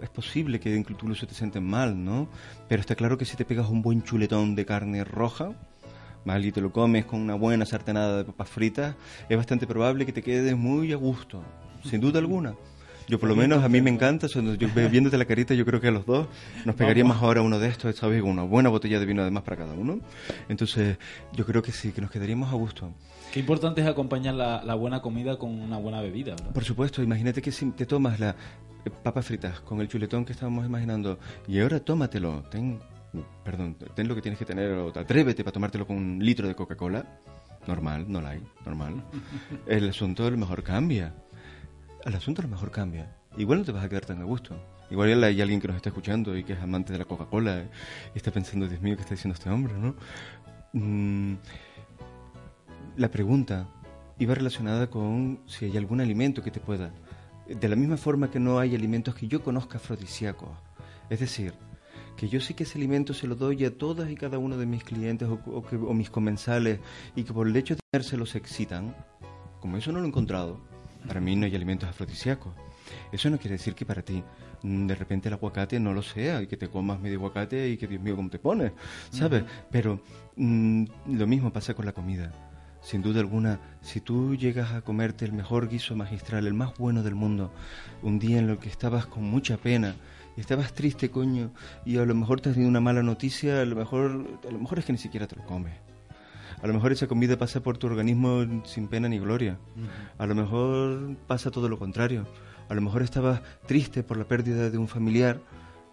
es posible que incluso te sienten mal, ¿no? Pero está claro que si te pegas un buen chuletón de carne roja, ¿vale? Y te lo comes con una buena sartenada de papas fritas, es bastante probable que te quedes muy a gusto, sin duda alguna. Yo por lo menos a mí me encanta, yo viéndote la carita yo creo que a los dos nos pegaríamos ahora uno de estos, ¿sabes? Una buena botella de vino además para cada uno. Entonces yo creo que sí, que nos quedaríamos a gusto.
Qué importante es acompañar la, la buena comida con una buena bebida, ¿verdad?
Por supuesto, imagínate que si te tomas la eh, papas fritas con el chuletón que estábamos imaginando y ahora tómatelo, ten, perdón, ten lo que tienes que tener, o atrévete para tomártelo con un litro de Coca-Cola, normal, no la hay, normal. *laughs* El asunto a lo mejor cambia. El asunto a lo mejor cambia. Igual no te vas a quedar tan a gusto. Igual hay alguien que nos está escuchando y que es amante de la Coca-Cola y está pensando, Dios mío, ¿qué está diciendo este hombre, no? Mm, la pregunta iba relacionada con si hay algún alimento que te pueda. De la misma forma que no hay alimentos que yo conozca afrodisíacos. Es decir, que yo sí que ese alimento se lo doy a todas y cada uno de mis clientes o, o que- o mis comensales y que por el hecho de tenerse se excitan, como eso no lo he encontrado, para mí no hay alimentos afrodisíacos. Eso no quiere decir que para ti mm, de repente el aguacate no lo sea y que te comas medio aguacate y que Dios mío cómo te pones, ¿sabes? Pero mm, lo mismo pasa con la comida. Sin duda alguna, si tú llegas a comerte el mejor guiso magistral, el más bueno del mundo, un día en el que estabas con mucha pena y estabas triste, coño, y a lo mejor te has tenido una mala noticia, a lo mejor, a lo mejor es que ni siquiera te lo comes. A lo mejor esa comida pasa por tu organismo sin pena ni gloria. A lo mejor pasa todo lo contrario. A lo mejor estabas triste por la pérdida de un familiar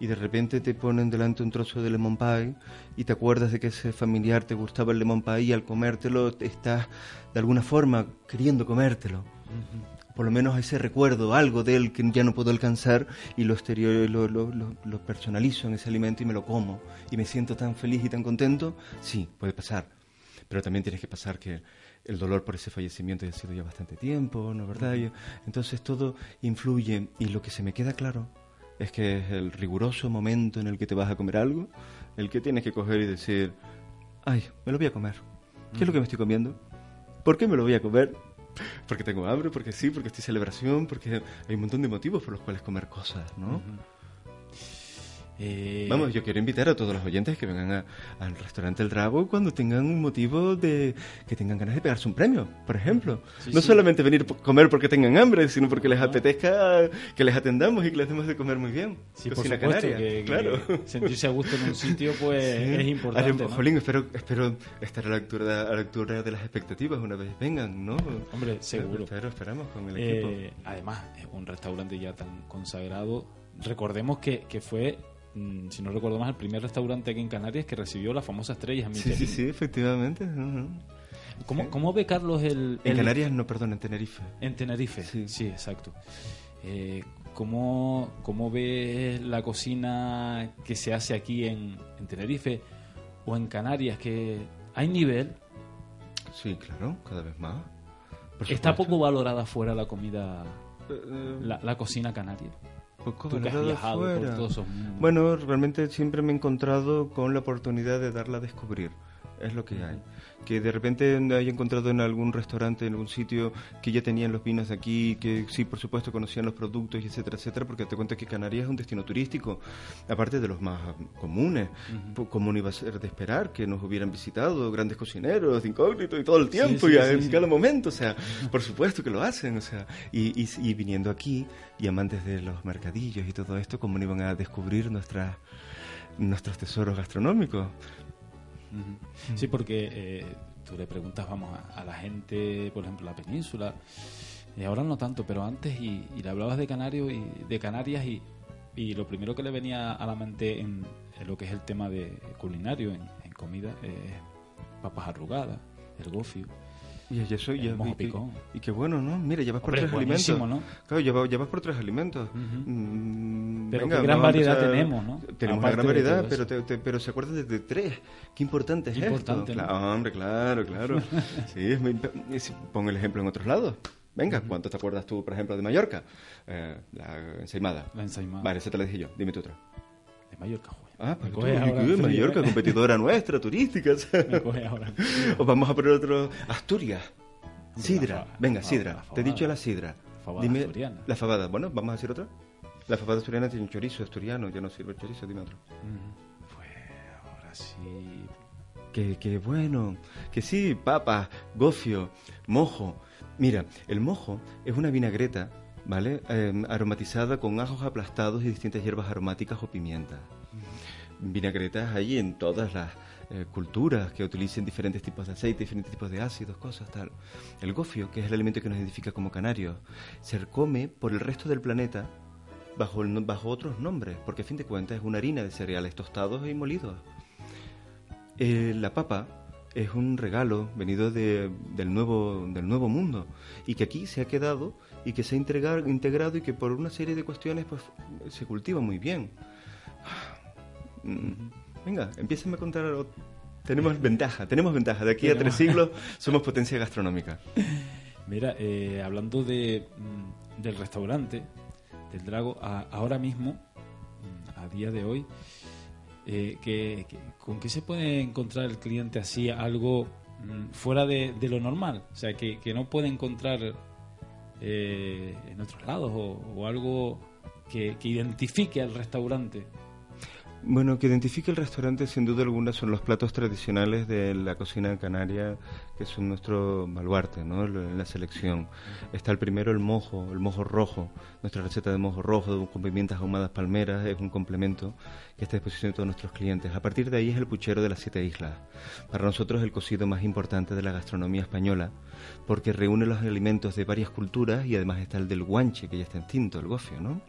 y de repente te ponen delante un trozo de lemon pie y te acuerdas de que ese familiar te gustaba el lemon pie y al comértelo te estás de alguna forma queriendo comértelo. Por lo menos ese recuerdo, algo de él que ya no puedo alcanzar y lo, exterior, lo, lo- lo- lo personalizo en ese alimento y me lo como y me siento tan feliz y tan contento, sí, puede pasar. Pero también tienes que pasar que el dolor por ese fallecimiento ya ha sido ya bastante tiempo, ¿no es verdad? Entonces todo influye y lo que se me queda claro es que es el riguroso momento en el que te vas a comer algo, el que tienes que coger y decir, ay, me lo voy a comer. ¿Qué es lo que me estoy comiendo? ¿Por qué me lo voy a comer? Porque tengo hambre, porque sí, porque estoy celebración, porque hay un montón de motivos por los cuales comer cosas, ¿no?
Eh,
Vamos, yo quiero invitar a todos los oyentes que vengan al restaurante El Drago cuando tengan un motivo de que tengan ganas de pegarse un premio, por ejemplo.
Sí,
no
sí.
solamente venir a comer porque tengan hambre, sino porque les apetezca que les atendamos y que les demos de comer muy bien.
Sí, por
Cocina
supuesto,
canaria,
que, que
claro. *laughs*
sentirse a gusto en un sitio *laughs* pues
Sí.
es importante.
Jolín, espero, espero estar a la, altura, a la altura de las expectativas una vez vengan, ¿no?
Hombre, seguro.
Espero, esperamos con el
Eh,
equipo.
además, es un restaurante ya tan consagrado. Recordemos que, que fue, mm, si no recuerdo más, el primer restaurante aquí en Canarias que recibió las famosas estrellas
Sí,
Michelin.
sí, sí, efectivamente. ujú.
¿Cómo, cómo ve Carlos el,
En
el-
Canarias, no, perdón, en Tenerife.
En Tenerife, sí, exacto. Eh, ¿cómo, ¿Cómo ve la cocina que se hace aquí en, en Tenerife o en Canarias? que ¿Hay nivel?
Sí, claro, cada vez más. Por
¿Está poco valorada fuera la comida,
Eh,
la, la cocina canaria?
Poco
Tú que has
valorado
viajado por
fuera.
todos esos mundos.
Bueno, realmente siempre me he encontrado con la oportunidad de darla a descubrir. Es lo que hay. Que de repente haya encontrado en algún restaurante, en algún sitio, que ya tenían los vinos de aquí, que sí, por supuesto, conocían los productos, y etcétera, etcétera, porque te cuento que Canarias es un destino turístico, aparte de los más comunes. Pues, ¿Cómo no iba a ser de esperar que nos hubieran visitado grandes cocineros, incógnitos y todo el tiempo,
sí,
y en
sí.
cada momento? O sea, por supuesto que lo hacen, o sea, y, y, y viniendo aquí, y amantes de los mercadillos y todo esto, ¿cómo no iban a descubrir nuestras nuestros tesoros gastronómicos?
Sí, porque eh, tú le preguntas, vamos, a, a la gente, por ejemplo, la península, y ahora no tanto, pero antes, y, le hablabas de Canario y de Canarias, y, lo primero que le venía a la mente en, lo que es el tema de culinario, en comida, es papas arrugadas, el gofio.
Y eso
El
ya,
mojo
y, que-
picón.
y que bueno, ¿no? Mira, ya vas por tres alimentos.
¿no?
Claro, ya, va- ya vas por tres alimentos.
Ujú.
Mm,
Pero
venga,
qué gran variedad
empezar-
tenemos, ¿no?
Tenemos una gran variedad, pero, te- te- pero se acuerdan de, de tres. Qué importante es
Importante,
esto.
¿no?
Claro, hombre, claro, claro. *laughs* sí, es muy, es- pon el ejemplo en otros lados. Venga, ¿cuánto te acuerdas tú, por ejemplo, de Mallorca? Eh, la ensaimada.
La ensaimada.
Vale, esa te la dije yo. Dime tú otra.
De Mallorca.
Ah,
coges
tú,
ahora
Mallorca,
¿eh?
competidora *laughs* nuestra, turística.
Me coges ahora en frío.
O vamos a poner otro. Asturias. Sidra.
la
Venga,
la-
sidra.
la
Te he dicho
fabada.
la sidra.
Fabada
Dime
asturiana.
la fabada. Bueno, vamos a decir otra. La fabada asturiana tiene un chorizo asturiano. Ya no sirve el chorizo. Dime otro.
Ujú. Pues ahora sí.
Que, que bueno. Que sí, papas, gofio, mojo. Mira, el mojo es una vinagreta, ¿vale? Eh, aromatizada con ajos aplastados y distintas hierbas aromáticas o pimientas. Vinagretas hay en todas las eh, culturas que utilicen diferentes tipos de aceite, diferentes tipos de ácidos, cosas tal. El gofio, que es el alimento que nos identifica como canarios, se come por el resto del planeta bajo, el bajo otros nombres, porque a fin de cuentas es una harina de cereales tostados y molidos. Eh, la papa es un regalo venido de- del, nuevo, del nuevo mundo y que aquí se ha quedado y que se ha integrado, integrado y que por una serie de cuestiones pues, se cultiva muy bien. Mm, Venga, empiecen a contar. Tenemos ventaja, tenemos ventaja. De aquí a tres siglos somos potencia gastronómica.
Mira, eh, hablando de, mm, del restaurante, del Drago, a- ahora mismo, mm, a día de hoy, eh, que, que- ¿con qué se puede encontrar el cliente así algo mm, fuera de, de lo normal? O sea, que, que no puede encontrar eh, en otros lados o, o algo que, que identifique al restaurante.
Bueno, que identifique el restaurante sin duda alguna son los platos tradicionales de la cocina canaria, que son nuestro baluarte, ¿no? En la selección. Está el primero, el mojo, el mojo rojo. Nuestra receta de mojo rojo con pimientas ahumadas palmeras es un complemento que está a disposición de todos nuestros clientes. A partir de ahí es el puchero de las siete islas. Para nosotros el cocido más importante de la gastronomía española, porque reúne los alimentos de varias culturas y además está el del guanche, que ya está extinto, el gofio, ¿no?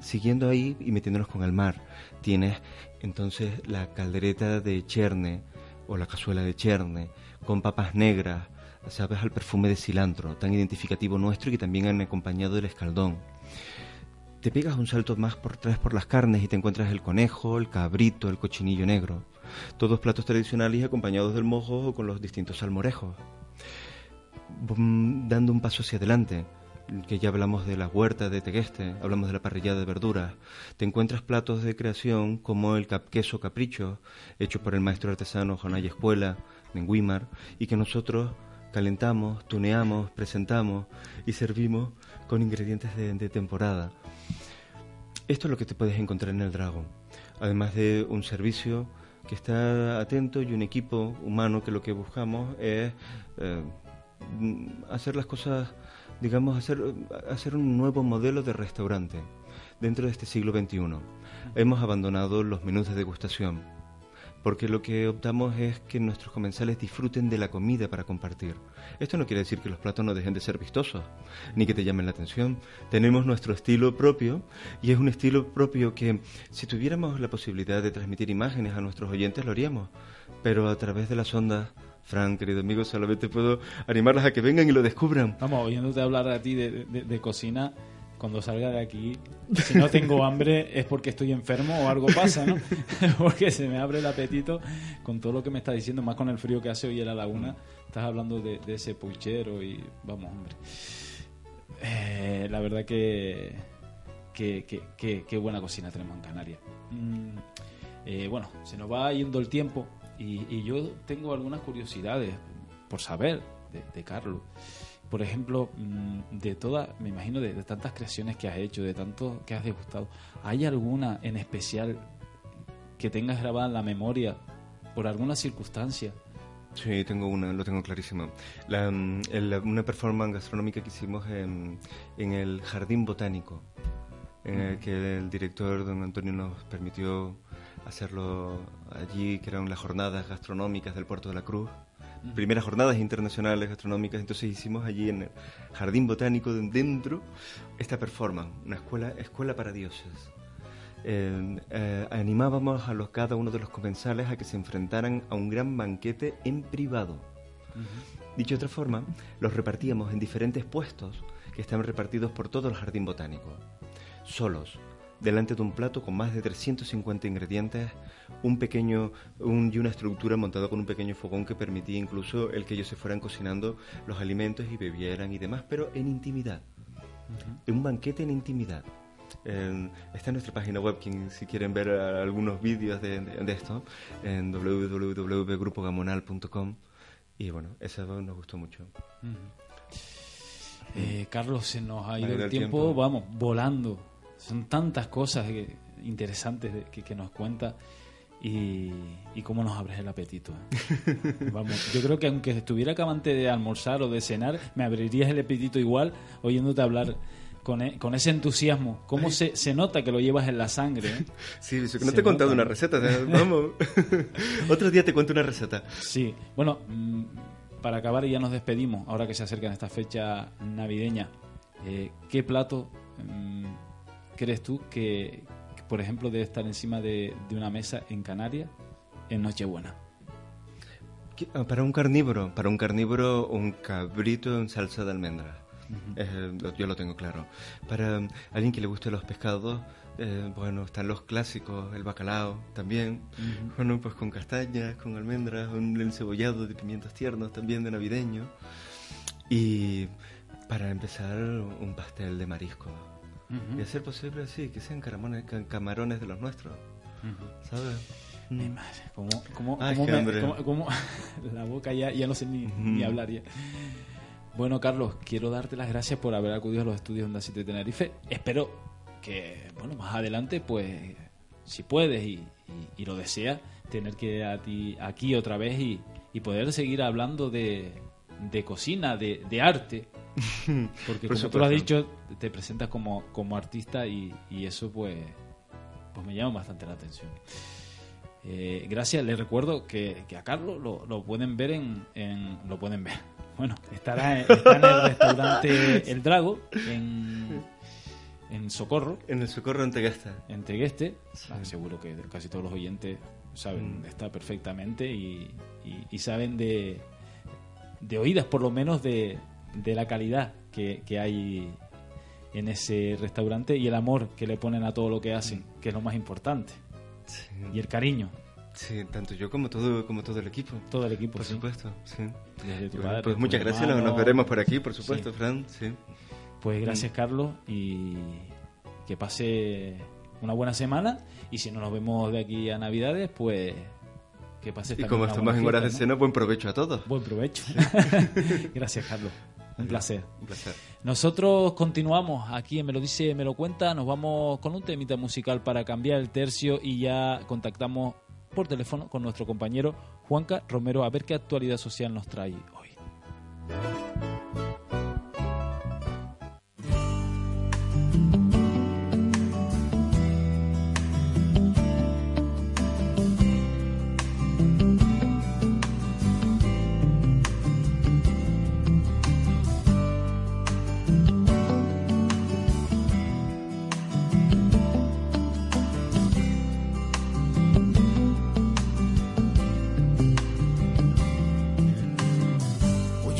Siguiendo ahí y metiéndonos con el mar, tienes entonces la caldereta de cherne o la cazuela de cherne con papas negras, sabes al perfume de cilantro, tan identificativo nuestro y que también han acompañado del escaldón. Te pegas un salto más por atrás por las carnes y te encuentras el conejo, el cabrito, el cochinillo negro. Todos platos tradicionales acompañados del mojo o con los distintos salmorejos. Dando un paso hacia adelante, que ya hablamos de la huerta de Tegueste, hablamos de la parrillada de verduras, te encuentras platos de creación como el cap queso capricho, hecho por el maestro artesano Jonay Escuela, en Guimar, y que nosotros calentamos, tuneamos, presentamos y servimos con ingredientes de, temporada. Esto es lo que te puedes encontrar en el Dragon, además de un servicio que está atento y un equipo humano que lo que buscamos es eh, hacer las cosas, digamos, hacer, hacer un nuevo modelo de restaurante dentro de este siglo XXI. Hemos abandonado los menús de degustación, porque lo que optamos es que nuestros comensales disfruten de la comida para compartir. Esto no quiere decir que los platos no dejen de ser vistosos, ni que te llamen la atención. Tenemos nuestro estilo propio y es un estilo propio que si tuviéramos la posibilidad de transmitir imágenes a nuestros oyentes lo haríamos, pero a través de las ondas, Fran, querido amigo, solamente puedo animarlas a que vengan y lo descubran.
Vamos, oyéndote hablar a ti de, cocina, cuando salga de aquí, si no tengo hambre es porque estoy enfermo o algo pasa, ¿no? *laughs* porque se me abre el apetito con todo lo que me estás diciendo, más con el frío que hace hoy en la laguna. Estás hablando de, ese puchero y vamos, hombre. Eh, la verdad que qué, qué- qué buena cocina tenemos en Canarias. Mm, eh, bueno, se nos va yendo el tiempo y, yo tengo algunas curiosidades por saber de Carlos. Por ejemplo, mm, de todas, me imagino, de, de tantas creaciones que has hecho, de tanto que has degustado, ¿hay alguna en especial que tengas grabada en la memoria por alguna circunstancia?
Sí, tengo una, lo tengo clarísimo. La, mm, el- una performance gastronómica que hicimos en, en el Jardín Botánico, en el que el director, don Antonio, nos permitió hacerlo allí, que eran las jornadas gastronómicas del Puerto de la Cruz. Primeras jornadas internacionales gastronómicas, entonces hicimos allí en el Jardín Botánico de- dentro esta performance, una escuela, escuela para dioses. Eh, eh, animábamos a los, cada uno de los comensales a que se enfrentaran a un gran banquete en privado. Dicho de otra forma, los repartíamos en diferentes puestos que estaban repartidos por todo el jardín botánico, solos, delante de un plato con más de 350 ingredientes, un pequeño un- y una estructura montada con un pequeño fogón que permitía incluso el que ellos se fueran cocinando los alimentos y bebieran y demás, pero en intimidad. Un banquete en intimidad. Eh, está en nuestra página web, quien, si quieren ver eh, algunos vídeos de, de- de esto, en www.grupogamonal.com. Y bueno, eso nos gustó mucho.
Eh, Carlos, se nos ha ido el
el
tiempo,
tiempo.
vamos, volando. Son tantas cosas que- interesantes de- que, que nos cuenta y, y cómo nos abres el apetito. ¿eh? *laughs* vamos, yo creo que aunque estuviera acabante de almorzar o de cenar, me abrirías el apetito igual oyéndote hablar con, e- con ese entusiasmo. ¿Cómo se, se nota que lo llevas en la sangre? eh? *laughs*
Sí, no
Se
te he contado una receta, *laughs* vamos. Otro día te cuento una receta.
Sí, bueno, mm, para acabar y ya nos despedimos, ahora que se acercan esta fecha navideña, eh, ¿qué plato mm, crees tú que, por ejemplo, debe estar encima de, de una mesa en Canarias en Nochebuena?
¿Qué- ah, Para un carnívoro, para un carnívoro, un cabrito en salsa de almendras. Eh, lo- yo lo tengo claro. Para um, alguien que le guste los pescados, eh, bueno, están los clásicos, el bacalao también.
Ujú.
Bueno, pues con castañas, con almendras, un encebollado de pimientos tiernos también de navideño. Y para empezar, un pastel de marisco.
Ujú.
Y a ser posible, sí, que sean caramones- ca- camarones de los nuestros. ¿Sabes?
Mi madre, ¿cómo, cómo,
Ay,
cómo
qué
me-
hambre.
cómo- cómo- *laughs* la boca ya, ya no sé ni, ni
Ujú.
hablar ya. Bueno, Carlos, quiero darte las gracias por haber acudido a los estudios Onda City de Tenerife. Espero que, bueno, más adelante, pues, si puedes y, y- y lo deseas, tener que a ti aquí otra vez y, y poder seguir hablando de, de cocina, de, de arte. *laughs* Porque
Por
como tú lo has dicho, te presentas como, como artista y, y eso pues, pues me llama bastante la atención. Eh, gracias, les recuerdo que, que a Carlos lo, lo pueden ver en, en- lo pueden ver. *laughs* Bueno, estará en, está en el restaurante *laughs* El Drago en, en Socorro,
En el socorro en Tegasta.
en Tegueste. Ah, seguro que casi todos los oyentes saben
Mm.
está perfectamente y, y- y saben de, de oídas por lo menos de, de la calidad que, que hay en ese restaurante y el amor que le ponen a todo lo que hacen, que es lo más importante.
Sí.
Y el cariño,
Sí, tanto yo como todo, como todo el equipo.
todo el equipo.
Por
sí.
supuesto, sí.
Desde tu
bueno,
padre,
pues muchas gracias, nos,
hermano.
nos veremos por aquí, por supuesto,
Sí.
Fran. Sí.
Pues gracias,
Mm.
Carlos, y que pase una buena semana. Y si no nos vemos de aquí a Navidades, pues que pase
Y como estamos en horas de cena, buen provecho a todos.
Buen provecho. *laughs* gracias, Carlos. Un placer.
Un placer.
Nosotros continuamos aquí en Me lo dice, me lo cuenta. Nos vamos con un temita musical para cambiar el tercio y ya contactamos por teléfono con nuestro compañero Juanca Romero a ver qué actualidad social nos trae hoy.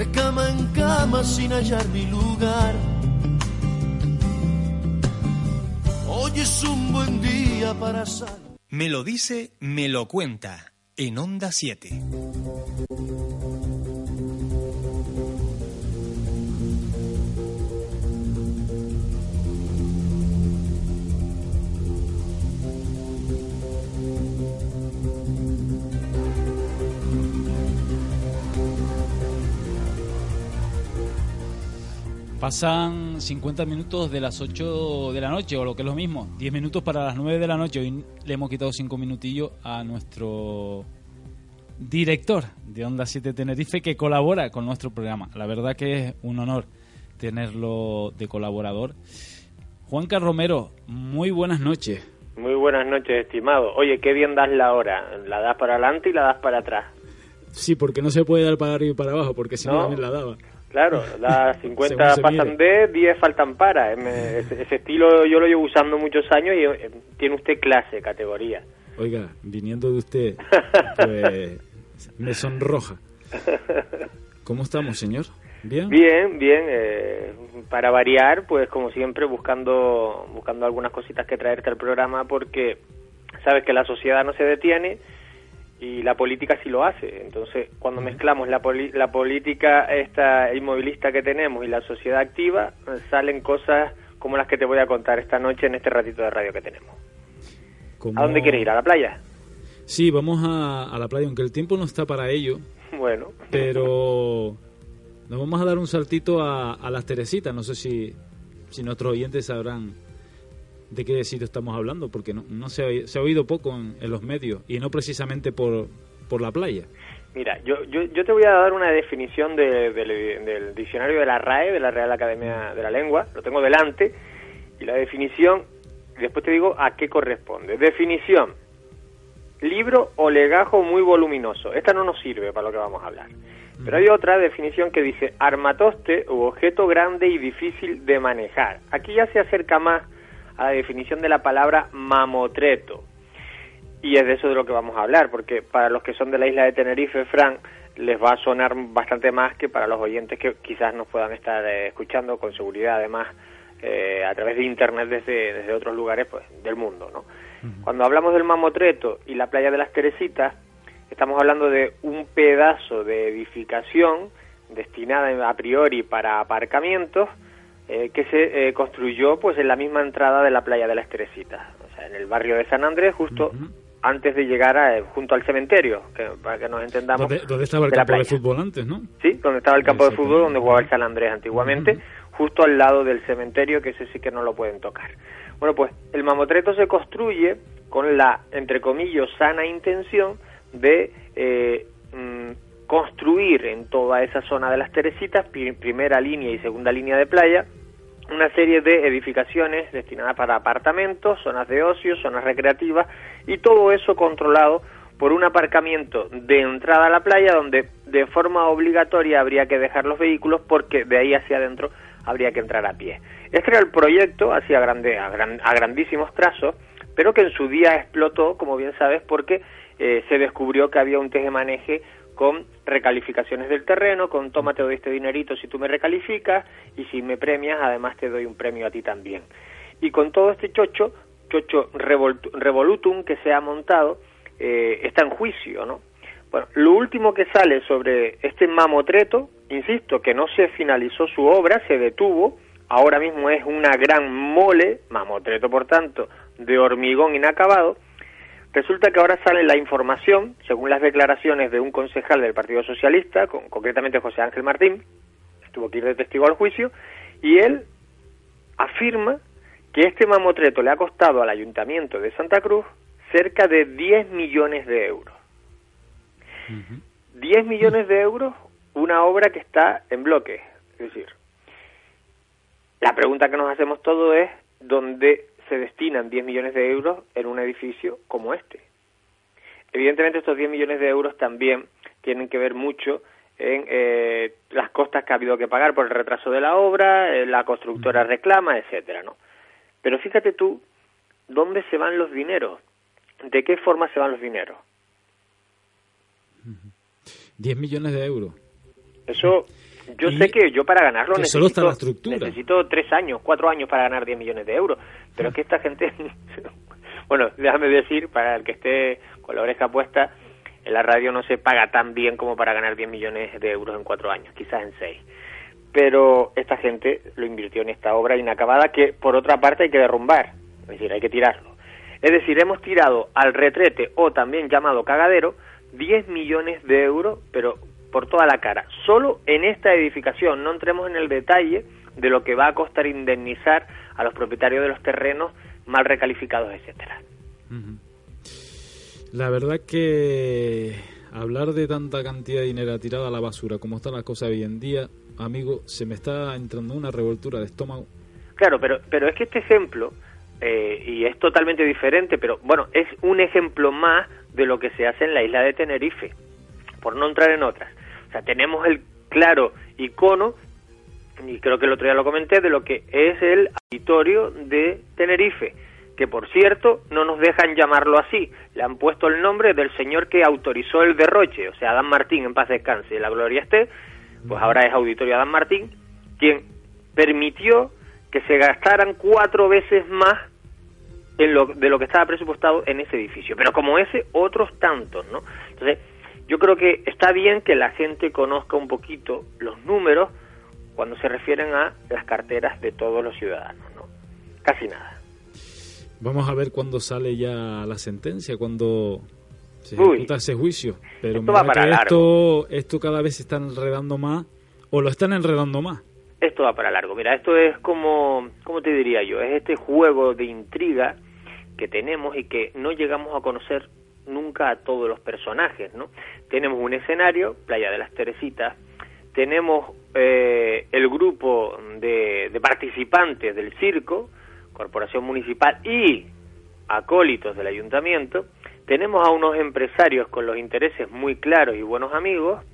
De cama en cama sin hallar mi lugar. Hoy es un buen día para salir.
Me lo dice, me lo cuenta, en Onda 7.
Pasan 50 minutos de las 8 de la noche, o lo que es lo mismo, 10 minutos para las 9 de la noche. Hoy le hemos quitado 5 minutillos a nuestro director de Onda 7 Tenerife que colabora con nuestro programa. La verdad que es un honor tenerlo de colaborador. Juanca Romero, muy buenas noches.
Muy buenas noches, estimado. Oye, qué bien das la hora. La das para adelante y la das para atrás.
Sí, porque no se puede dar para arriba y para abajo, porque si no,
¿No?
también la daba.
Claro, las *laughs* 50
Según se
pasan de, 10 faltan para. Ese, ese estilo yo lo llevo usando muchos años y eh, tiene usted clase, categoría.
Oiga, viniendo de usted, *laughs* pues me sonroja. ¿Cómo estamos, señor? ¿Bien?
Bien, bien. eh, para variar, pues como siempre, buscando, buscando algunas cositas que traerte al programa porque sabes que la sociedad no se detiene y la política sí lo hace. Entonces, cuando mezclamos la, poli- la política esta inmovilista que tenemos y la sociedad activa, salen cosas como las que te voy a contar esta noche en este ratito de radio que tenemos.
¿Cómo-
¿A dónde quieres ir? ¿A la playa?
Sí, vamos a, a la playa, aunque el tiempo no está para ello, *laughs*
Bueno.
pero nos vamos a dar un saltito a, a las Teresitas. No sé si, si nuestros oyentes sabrán de qué sitio estamos hablando, porque no, no se, ha, se ha oído poco en, en los medios y no precisamente por, por la playa.
Mira, yo, yo, yo te voy a dar una definición de- del- del diccionario de la RAE, de la Real Academia de la Lengua, lo tengo delante, y la definición, después te digo a qué corresponde. Definición, libro o legajo muy voluminoso. Esta no nos sirve para lo que vamos a hablar. Pero hay otra definición que dice armatoste u objeto grande y difícil de manejar. Aquí ya se acerca más a la definición de la palabra mamotreto. Y es de eso de lo que vamos a hablar, porque para los que son de la isla de Tenerife, Fran, les va a sonar bastante más que para los oyentes que quizás nos puedan estar eh, escuchando con seguridad, además, eh, a través de Internet desde, desde otros lugares pues, del mundo. ¿no? Cuando hablamos del Mamotreto y la playa de las Teresitas, estamos hablando de un pedazo de edificación destinada a priori para aparcamientos eh, que se eh, construyó pues en la misma entrada de la playa de las Teresitas, o sea, en el barrio de San Andrés, justo antes de llegar a, eh, junto al cementerio, que, para que nos entendamos.
¿Dónde, dónde estaba el
de
campo de fútbol antes, no?
Sí, donde estaba el campo de fútbol, donde jugaba el San Andrés antiguamente, justo al lado del cementerio, que ese sí que no lo pueden tocar. Bueno, pues el mamotreto se construye con la, entre comillas, sana intención de eh, mm, construir en toda esa zona de las Teresitas, pri- primera línea y segunda línea de playa, una serie de edificaciones destinadas para apartamentos, zonas de ocio, zonas recreativas y todo eso controlado por un aparcamiento de entrada a la playa donde de forma obligatoria habría que dejar los vehículos porque de ahí hacia adentro habría que entrar a pie. Este era el proyecto hacia grande, a, a grandísimos trazos, pero que en su día explotó, como bien sabes, porque eh, se descubrió que había un tejemaneje con recalificaciones del terreno, con toma te doy este dinerito si tú me recalificas y si me premias además te doy un premio a ti también. Y con todo este chocho, chocho revol- revolutum que se ha montado, eh, está en juicio, ¿no? Bueno, lo último que sale sobre este mamotreto, insisto, que no se finalizó su obra, se detuvo, ahora mismo es una gran mole, mamotreto por tanto, de hormigón inacabado, Resulta que ahora sale la información, según las declaraciones de un concejal del Partido Socialista, con- concretamente José Ángel Martín, tuvo que ir de testigo al juicio, Y él afirma que este mamotreto le ha costado al ayuntamiento de Santa Cruz cerca de 10 millones de euros. 10 millones de euros, una obra que está en bloque. Es decir, la pregunta que nos hacemos todos es dónde se destinan 10 millones de euros en un edificio como este. Evidentemente estos 10 millones de euros también tienen que ver mucho en eh, las costas que ha habido que pagar por el retraso de la obra, eh, la constructora reclama, etcétera, ¿no? Pero fíjate tú dónde se van los dineros, de qué forma se van los dineros.
10 millones de euros.
Eso, yo sé que yo para ganarlo
que solo está
necesito,
la estructura.
necesito tres años, cuatro años para ganar 10 millones de euros. Pero es que esta gente, *laughs* bueno, déjame decir, para el que esté con la oreja puesta, en la radio no se paga tan bien como para ganar 10 millones de euros en cuatro años, quizás en seis. Pero esta gente lo invirtió en esta obra inacabada que, por otra parte, hay que derrumbar, es decir, hay que tirarlo. Es decir, hemos tirado al retrete, o también llamado cagadero, 10 millones de euros, pero por toda la cara. Solo en esta edificación, no entremos en el detalle de lo que va a costar indemnizar a los propietarios de los terrenos mal recalificados, etcétera.
La verdad que hablar de tanta cantidad de dinero tirada a la basura como están las cosas hoy en día, amigo, se me está entrando una revoltura de estómago.
Claro, pero, pero es que este ejemplo, eh, y es totalmente diferente, pero bueno, es un ejemplo más de lo que se hace en la isla de Tenerife, por no entrar en otras. O sea, tenemos el claro icono, y creo que el otro día lo comenté, de lo que es el auditorio de Tenerife, que por cierto no nos dejan llamarlo así, le han puesto el nombre del señor que autorizó el derroche, o sea, Adán Martín, en paz descanse, la gloria esté, pues ahora es auditorio Adán Martín, quien permitió que se gastaran cuatro veces más en lo, de lo que estaba presupuestado en ese edificio. Pero como ese, otros tantos, ¿no? Entonces, yo creo que está bien que la gente conozca un poquito los números cuando se refieren a las carteras de todos los ciudadanos, ¿no? Casi nada.
Vamos a ver cuándo sale ya la sentencia, cuando se
Uy.
ejecuta ese juicio. Pero
Esto va para
que
largo.
esto, esto cada vez se está enredando más, o lo están enredando más.
Esto va para largo. Mira, esto es como, ¿cómo te diría yo? Es este juego de intriga que tenemos y que no llegamos a conocer nunca a todos los personajes, ¿no? Tenemos un escenario, Playa de las Teresitas, tenemos eh, el grupo de, de participantes del circo, Corporación Municipal y acólitos del ayuntamiento, tenemos a unos empresarios con los intereses muy claros y buenos amigos,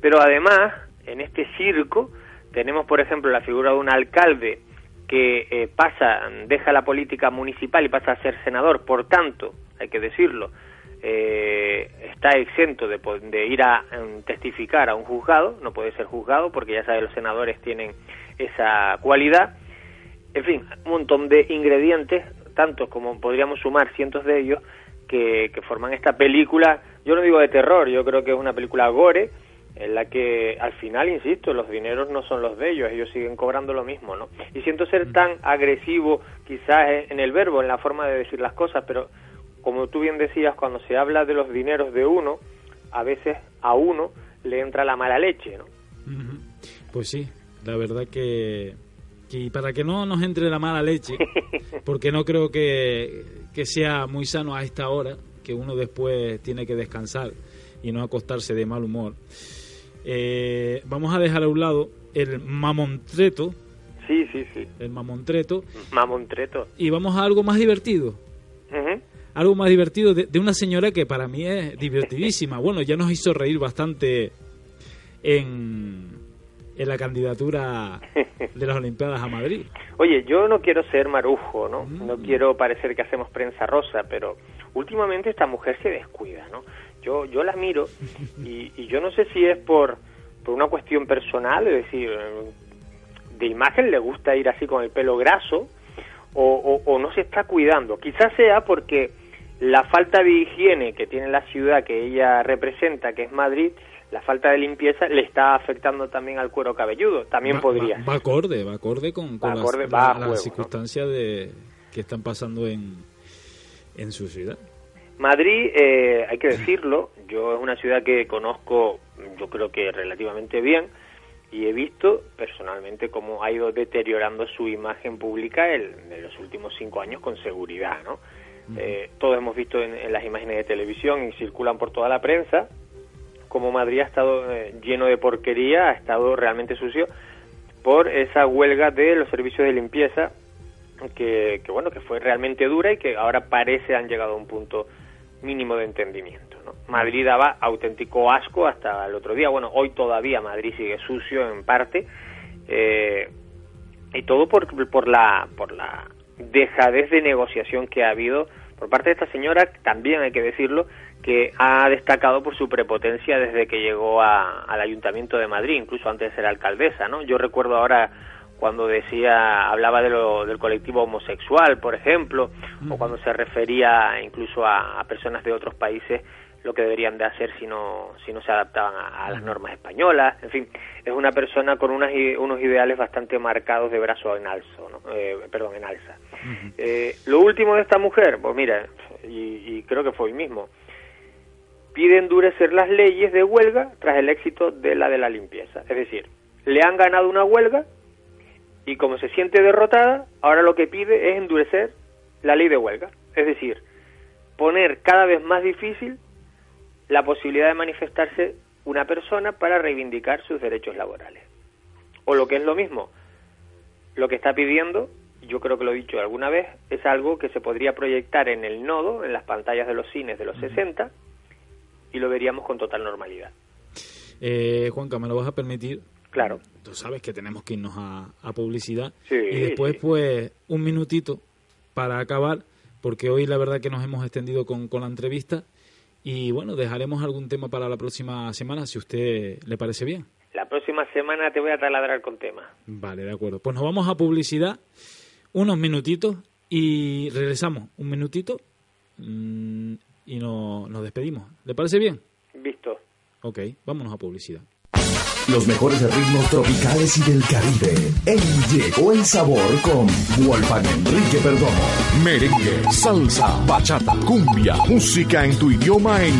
pero además, en este circo, tenemos, por ejemplo, la figura de un alcalde que eh, pasa, deja la política municipal y pasa a ser senador, por tanto, hay que decirlo, eh, está exento de, de ir a em, testificar a un juzgado, no puede ser juzgado porque ya sabe los senadores tienen esa cualidad. En fin, un montón de ingredientes, tantos como podríamos sumar cientos de ellos, que, que forman esta película, yo no digo de terror, yo creo que es una película gore, en la que al final, insisto, los dineros no son los de ellos, ellos siguen cobrando lo mismo, ¿no? Y siento ser tan agresivo quizás en- en el verbo, en la forma de decir las cosas, pero como tú bien decías, cuando se habla de los dineros de uno, a veces a uno le entra la mala leche, ¿no?
Pues sí, la verdad que, que para que no nos entre la mala leche, *laughs* porque no creo que, que sea muy sano a esta hora, que uno después tiene que descansar y no acostarse de mal humor. Eh, vamos a dejar a un lado el mamontreto,
Sí, sí, sí.
el mamontreto,
Mamontreto.
y vamos a algo más divertido. Algo más divertido de, de una señora que para mí es divertidísima. *laughs* Bueno, ya nos hizo reír bastante en, en la candidatura de las Olimpiadas a Madrid.
Oye, yo no quiero ser marujo, ¿no? No quiero parecer que hacemos prensa rosa, pero últimamente esta mujer se descuida, ¿no? Yo, yo la miro y, y yo no sé si es por, por una cuestión personal, es decir, de imagen le gusta ir así con el pelo graso o, o- o no se está cuidando. Quizás sea porque la falta de higiene que tiene la ciudad que ella representa, que es Madrid, la falta de limpieza le está afectando también al cuero cabelludo. También
Va-
podría.
Va, va acorde, va acorde con, con
Va
las, la- circunstancias de, que están pasando en, en su ciudad.
Madrid, eh, hay que decirlo, yo es una ciudad que conozco, yo creo que relativamente bien, y he visto personalmente cómo ha ido deteriorando su imagen pública el- en los últimos cinco años con seguridad, ¿no? Eh, todos hemos visto en, en las imágenes de televisión y circulan por toda la prensa como Madrid ha estado eh, lleno de porquería, ha estado realmente sucio por esa huelga de los servicios de limpieza que, que, bueno que fue realmente dura y que ahora parece han llegado a un punto mínimo de entendimiento. ¿no? Madrid daba auténtico asco hasta el otro día. Bueno, hoy todavía Madrid sigue sucio en parte eh, y todo por, por la por la dejadez de negociación que ha habido por parte de esta señora, también hay que decirlo, que ha destacado por su prepotencia desde que llegó a- al Ayuntamiento de Madrid, incluso antes de ser alcaldesa, ¿no? Yo recuerdo ahora cuando decía, hablaba de lo, del colectivo homosexual, por ejemplo, o cuando se refería incluso a, a personas de otros países lo que deberían de hacer si no, si no se adaptaban a, a las normas españolas, en fin, es una persona con unas, unos ideales bastante marcados de brazo en alzo, ¿no? Eh, perdón, en alza. Eh, lo último de esta mujer, pues mira, y, y creo que fue hoy mismo, pide endurecer las leyes de huelga tras el éxito de la de la limpieza. Es decir, le han ganado una huelga y como se siente derrotada, ahora lo que pide es endurecer la ley de huelga. Es decir, poner cada vez más difícil la posibilidad de manifestarse una persona para reivindicar sus derechos laborales. O lo que es lo mismo, lo que está pidiendo, yo creo que lo he dicho alguna vez, es algo que se podría proyectar en el nodo, en las pantallas de los cines de los 60, y lo veríamos con total normalidad.
Eh, Juanca, ¿me lo vas a permitir?
Claro.
Tú sabes que tenemos que irnos a, a publicidad.
Sí,
y después,
sí.
pues, un minutito para acabar, porque hoy la verdad que nos hemos extendido con, con la entrevista. Y bueno, dejaremos algún tema para la próxima semana, si a usted le parece bien.
La próxima semana te voy a taladrar con temas.
Vale, de acuerdo. Pues nos vamos a publicidad, unos minutitos, y regresamos un minutito mm, y no- nos despedimos. ¿Le parece bien?
Visto.
Ok, vámonos a publicidad.
Los mejores ritmos tropicales y del Caribe. En Llegó el Sabor con Wolfgang Enrique Perdomo.
Merengue, salsa, bachata, cumbia, música en tu idioma en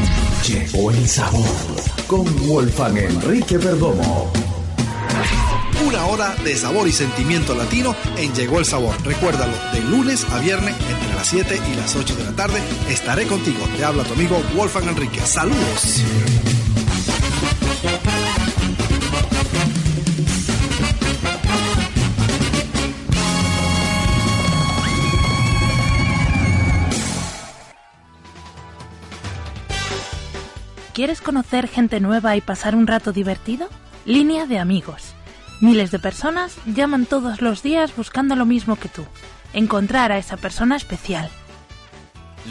Llegó el Sabor con Wolfgang Enrique Perdomo.
Una hora de sabor y sentimiento latino en Llegó el Sabor. Recuérdalo, de lunes a viernes entre las 7 y las 8 de la tarde estaré contigo. Te habla tu amigo Wolfgang Enrique. Saludos.
¿Quieres conocer gente nueva y pasar un rato divertido? Línea de amigos. Miles de personas llaman todos los días buscando lo mismo que tú. Encontrar a esa persona especial.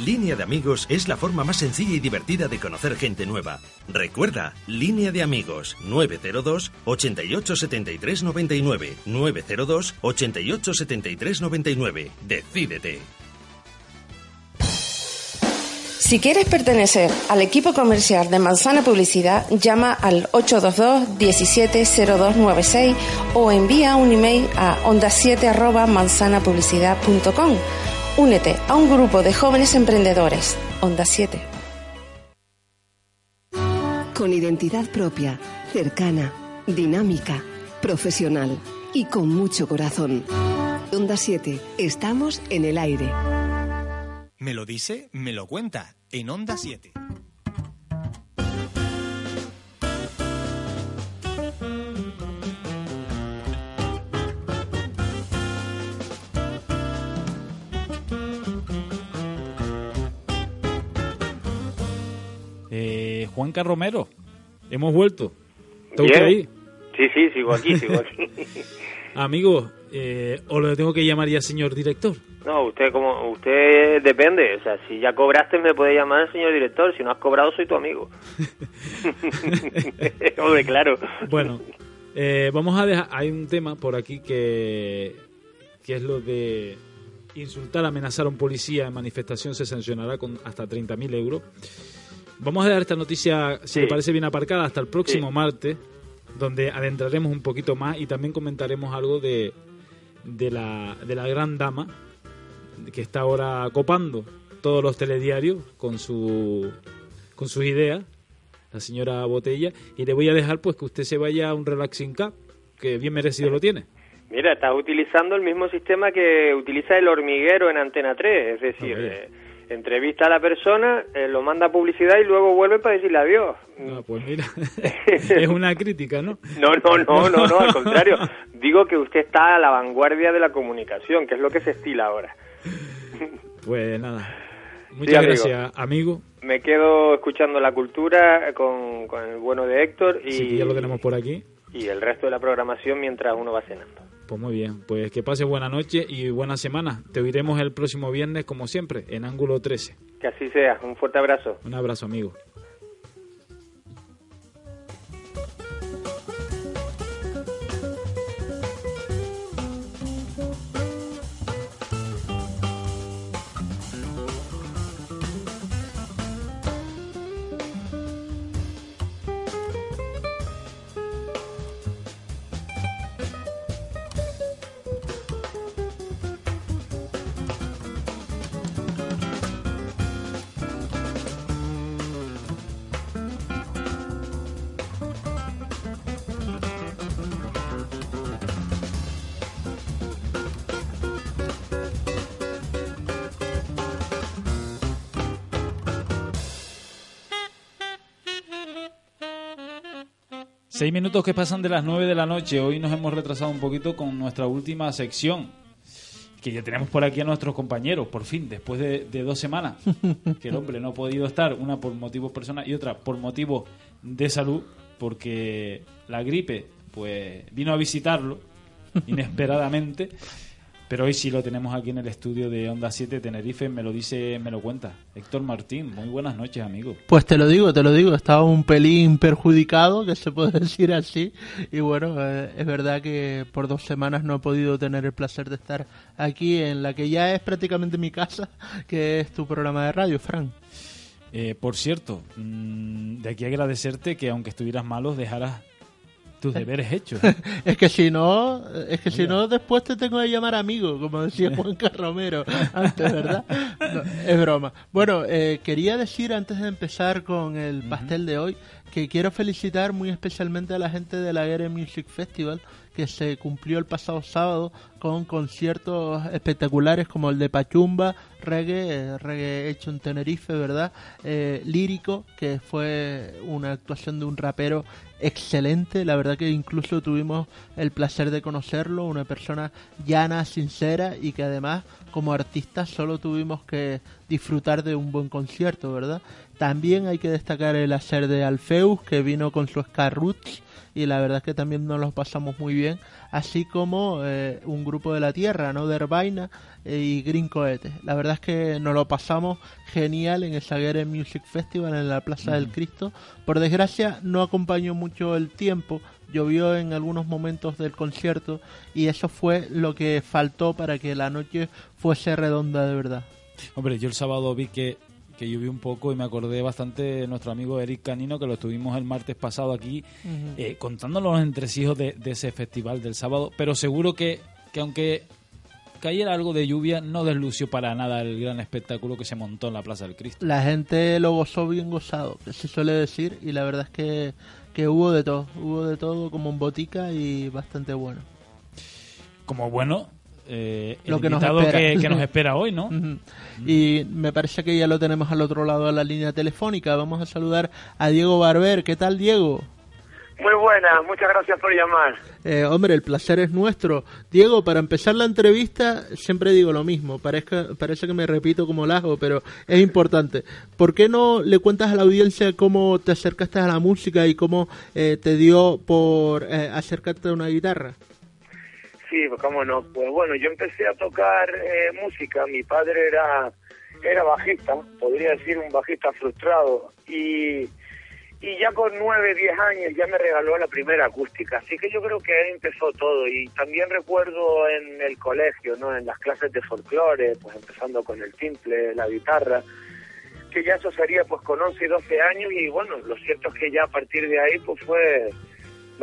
Línea de amigos es la forma más sencilla y divertida de conocer gente nueva. Recuerda, Línea de amigos 902 88 73 99 902 88 73 99. Decídete.
Si quieres pertenecer al equipo comercial de Manzana Publicidad, llama al 822 170296 o envía un email a onda7 manzanapublicidad.com. Únete a un grupo de jóvenes emprendedores. Onda 7.
Con identidad propia, cercana, dinámica, profesional y con mucho corazón. Onda 7, estamos en el aire.
Me lo dice, me lo cuenta, en Onda 7.
Eh, Juanca Romero, hemos vuelto. ¿Está
Bien.
usted ahí?
Sí, sí, sigo aquí, sigo aquí. *laughs*
Amigo, eh, ¿o lo tengo que llamar ya señor director?
No, usted como usted depende, o sea, si ya cobraste me puede llamar señor director, si no has cobrado soy tu amigo. *laughs* Hombre, claro.
Bueno, eh, vamos a dejar. Hay un tema por aquí que, que es lo de insultar, amenazar a un policía en manifestación se sancionará con hasta 30.000 euros. Vamos a dejar esta noticia, si
Sí.
le parece bien aparcada, hasta el próximo
Sí.
martes, donde adentraremos un poquito más y también comentaremos algo de, de, la, de la gran dama que está ahora copando todos los telediarios con su con sus ideas, la señora Botella, y le voy a dejar pues que usted se vaya a un relaxing cup que bien merecido lo tiene.
Mira, estás utilizando el mismo sistema que utiliza el hormiguero en Antena 3, es decir,
Oye.
eh, entrevista a la persona, eh, lo manda a publicidad y luego vuelve para decirle adiós.
Ah, pues mira, *laughs* es una crítica, ¿no? *laughs*
No, no, no, no, no, al contrario. Digo que usted está a la vanguardia de la comunicación, que es lo que se estila ahora. *laughs*
Pues nada, muchas gracias, amigo.
Me quedo escuchando la cultura con, con el bueno de Héctor y,
Sí, ya lo tenemos por aquí.
y el resto de la programación mientras uno va cenando.
Pues muy bien, pues que pase buena noche y buena semana. Te oiremos el próximo viernes, como siempre, en Ángulo 13.
Que así sea. Un fuerte abrazo.
Un abrazo, amigo. Seis minutos que pasan de las nueve de la noche. Hoy nos hemos retrasado un poquito con nuestra última sección. Que ya tenemos por aquí a nuestros compañeros, por fin, después de, de dos semanas. *laughs* Que el hombre no ha podido estar, una por motivos personales y otra por motivos de salud, porque la gripe, pues, vino a visitarlo *laughs* inesperadamente. Pero hoy sí lo tenemos aquí en el estudio de Onda 7 Tenerife, me lo dice, me lo cuenta. Héctor Martín, muy buenas noches, amigo.
Pues te lo digo, te lo digo, estaba un pelín perjudicado, que se puede *laughs* decir así, y bueno, eh, es verdad que por dos semanas no he podido tener el placer de estar aquí en la que ya es prácticamente mi casa, *laughs* que es tu programa de radio, Fran.
Eh, por cierto, mm, de aquí agradecerte que aunque estuvieras malo, dejaras tus deberes hechos. *laughs*
es que si no, es que si no después te tengo que llamar amigo, como decía Juan Romero antes, ¿verdad? No, es broma. Bueno, eh, quería decir antes de empezar con el pastel de hoy que quiero felicitar muy especialmente a la gente de la Guerra Music Festival que se cumplió el pasado sábado con conciertos espectaculares como el de Pachumba, reggae, eh, reggae hecho en Tenerife, ¿verdad? Eh, lírico, que fue una actuación de un rapero excelente, la verdad que incluso tuvimos el placer de conocerlo, una persona llana, sincera y que además como artista solo tuvimos que disfrutar de un buen concierto, ¿verdad? También hay que destacar el hacer de Alfeus, que vino con su Ska y la verdad es que también nos los pasamos muy bien, así como eh, un grupo de la tierra, ¿no? De Herbaina eh, y Green Cohete. La verdad es que nos lo pasamos genial en el Saguere Music Festival en la Plaza del Cristo. Por desgracia no acompañó mucho el tiempo, llovió en algunos momentos del concierto y eso fue lo que faltó para que la noche fuese redonda de verdad.
Hombre, yo el sábado vi que, que llovió un poco y me acordé bastante de nuestro amigo Eric Canino, que lo tuvimos el martes pasado aquí,
Ujú.
eh, contándonos los entresijos de, de ese festival del sábado, pero seguro que, que aunque cayera algo de lluvia, no deslució para nada el gran espectáculo que se montó en la Plaza del Cristo.
La gente lo gozó bien gozado, que se suele decir, y la verdad es que, que hubo de todo, hubo de todo como en botica y bastante bueno.
Como bueno, eh, el
Lo que nos
invitado
espera.
que, que nos *laughs* espera hoy, ¿no?
Ujú. Y me parece que ya lo tenemos al otro lado de la línea telefónica. Vamos a saludar a Diego Barber. ¿Qué tal, Diego?
Muy buena, muchas gracias por llamar.
Eh, hombre, el placer es nuestro. Diego, para empezar la entrevista, siempre digo lo mismo. Parezca, parece que me repito como lajo, pero es importante. ¿Por qué no le cuentas a la audiencia cómo te acercaste a la música y cómo eh, te dio por eh, acercarte a una guitarra?
Sí, pues cómo no. Pues bueno, yo empecé a tocar eh, música. Mi padre era era bajista, podría decir un bajista frustrado. Y, y ya con nueve, diez años ya me regaló la primera acústica. Así que yo creo que ahí empezó todo. Y también recuerdo en el colegio, ¿no? En las clases de folclore, pues empezando con el timple, la guitarra que ya eso sería pues con 11 y 12 años y bueno, lo cierto es que ya a partir de ahí pues fue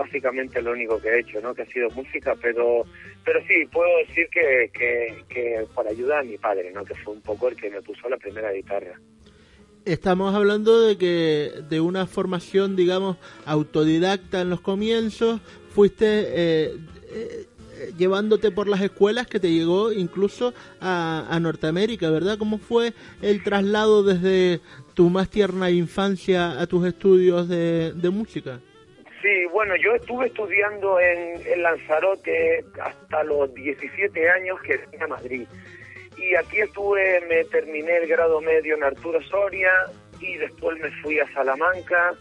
básicamente lo único que he hecho, ¿no? Que ha sido música, pero pero sí, puedo decir que, que, que por ayuda a mi padre, ¿no? Que fue un poco el que me puso la primera guitarra.
Estamos hablando de que de una formación, digamos, autodidacta en los comienzos, fuiste eh, eh, llevándote por las escuelas que te llegó incluso a, a Norteamérica, ¿verdad? ¿Cómo fue el traslado desde tu más tierna infancia a tus estudios de, de música?
Sí, bueno, yo estuve estudiando en, en Lanzarote hasta los 17 años que vine a Madrid. Y aquí estuve, me terminé el grado medio en Arturo Soria y después me fui a Salamanca.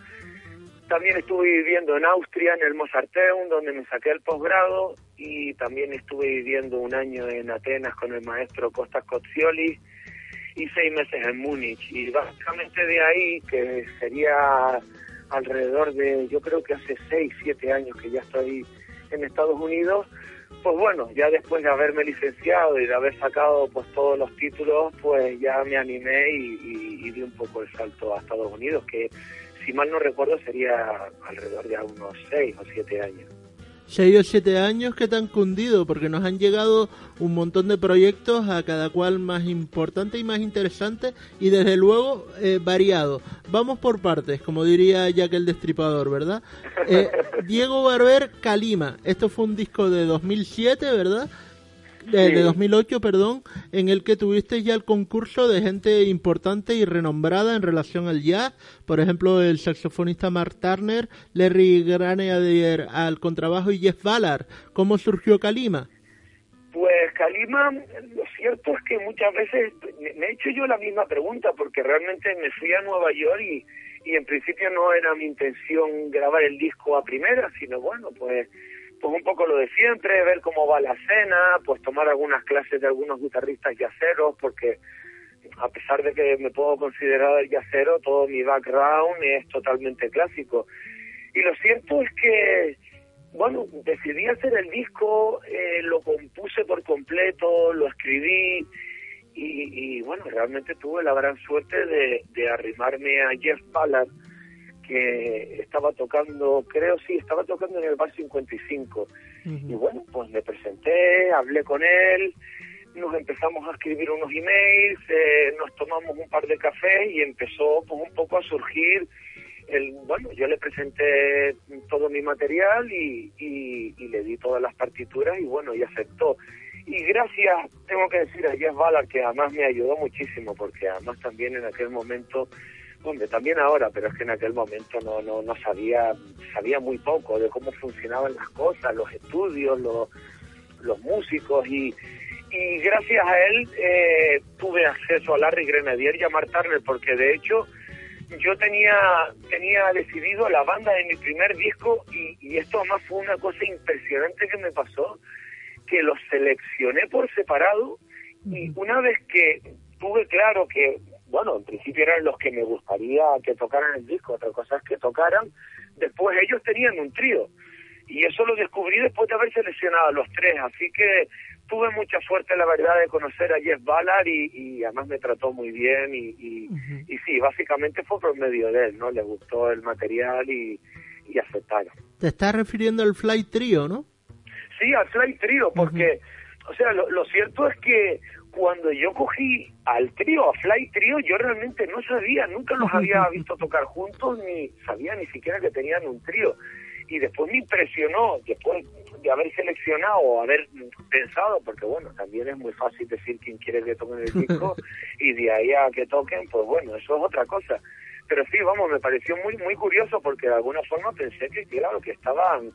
También estuve viviendo en Austria, en el Mozarteum, donde me saqué el posgrado. Y también estuve viviendo un año en Atenas con el maestro Costas Cozzioli y seis meses en Múnich. Y básicamente de ahí, que sería alrededor de, yo creo que hace seis, siete años que ya estoy en Estados Unidos, pues bueno, ya después de haberme licenciado y de haber sacado pues todos los títulos, pues ya me animé y, y, y di un poco el salto a Estados Unidos, que si mal no recuerdo sería alrededor de unos seis o siete años.
Seis o siete años que te han cundido, porque nos han llegado un montón de proyectos, a cada cual más importante y más interesante, y desde luego eh, variado. Vamos por partes, como diría Jack el Destripador, ¿verdad? Eh, *laughs* Diego Barber, Calima. Esto fue un disco de 2007, ¿verdad? De, de 2008, perdón, en el que tuviste ya el concurso de gente importante y renombrada en relación al jazz, por ejemplo, el saxofonista Mark Turner, Larry Granadier al contrabajo y Jeff Ballard. ¿Cómo surgió Calima?
Pues Calima, lo cierto es que muchas veces me me he hecho yo la misma pregunta porque realmente me fui a Nueva York y, y en principio no era mi intención grabar el disco a primera, sino bueno, pues pues un poco lo de siempre, ver cómo va la escena, pues tomar algunas clases de algunos guitarristas yaceros porque a pesar de que me puedo considerar yacero, todo mi background es totalmente clásico. Y lo cierto es que bueno, decidí hacer el disco, eh, lo compuse por completo, lo escribí y, y, bueno, realmente tuve la gran suerte de, de arrimarme a Jeff Ballard, que estaba tocando, creo sí, estaba tocando en el bar 55. Y bueno, pues me presenté, hablé con él, nos empezamos a escribir unos emails, eh, nos tomamos un par de cafés y empezó pues un poco a surgir el, bueno, yo le presenté todo mi material y, y, y le di todas las partituras y bueno, y aceptó. Y gracias, tengo que decir a Jeff Ballard, que además me ayudó muchísimo, porque además también en aquel momento, hombre, también ahora, pero es que en aquel momento no, no, no sabía, sabía muy poco de cómo funcionaban las cosas, los estudios, los, los músicos y, y gracias a él eh, tuve acceso a Larry Grenadier y a Mark Turner, porque de hecho yo tenía tenía decidido la banda de mi primer disco y, y esto además fue una cosa impresionante que me pasó, que los seleccioné por separado y una vez que tuve claro que, bueno, en principio eran los que me gustaría que tocaran el disco, otra cosa es que tocaran, después ellos tenían un trío y eso lo descubrí después de haber seleccionado a los tres, así que tuve mucha suerte, la verdad, de conocer a Jeff Ballard y, y además me trató muy bien y, y, y sí, básicamente fue por medio de él, ¿no? Le gustó el material y, y aceptaron.
Te estás refiriendo al Fly Trio, ¿no?
Sí, al Fly Trio, porque, o sea, lo, lo cierto es que cuando yo cogí al trío, a Fly Trio, yo realmente no sabía, nunca los había *laughs* visto tocar juntos, ni sabía ni siquiera que tenían un trío. Y después me impresionó, después de haber seleccionado o haber pensado, porque bueno, también es muy fácil decir quién quiere que toquen el disco *laughs* y de ahí a que toquen, pues bueno, eso es otra cosa. Pero sí, vamos, me pareció muy muy curioso porque de alguna forma pensé que, claro, que estaban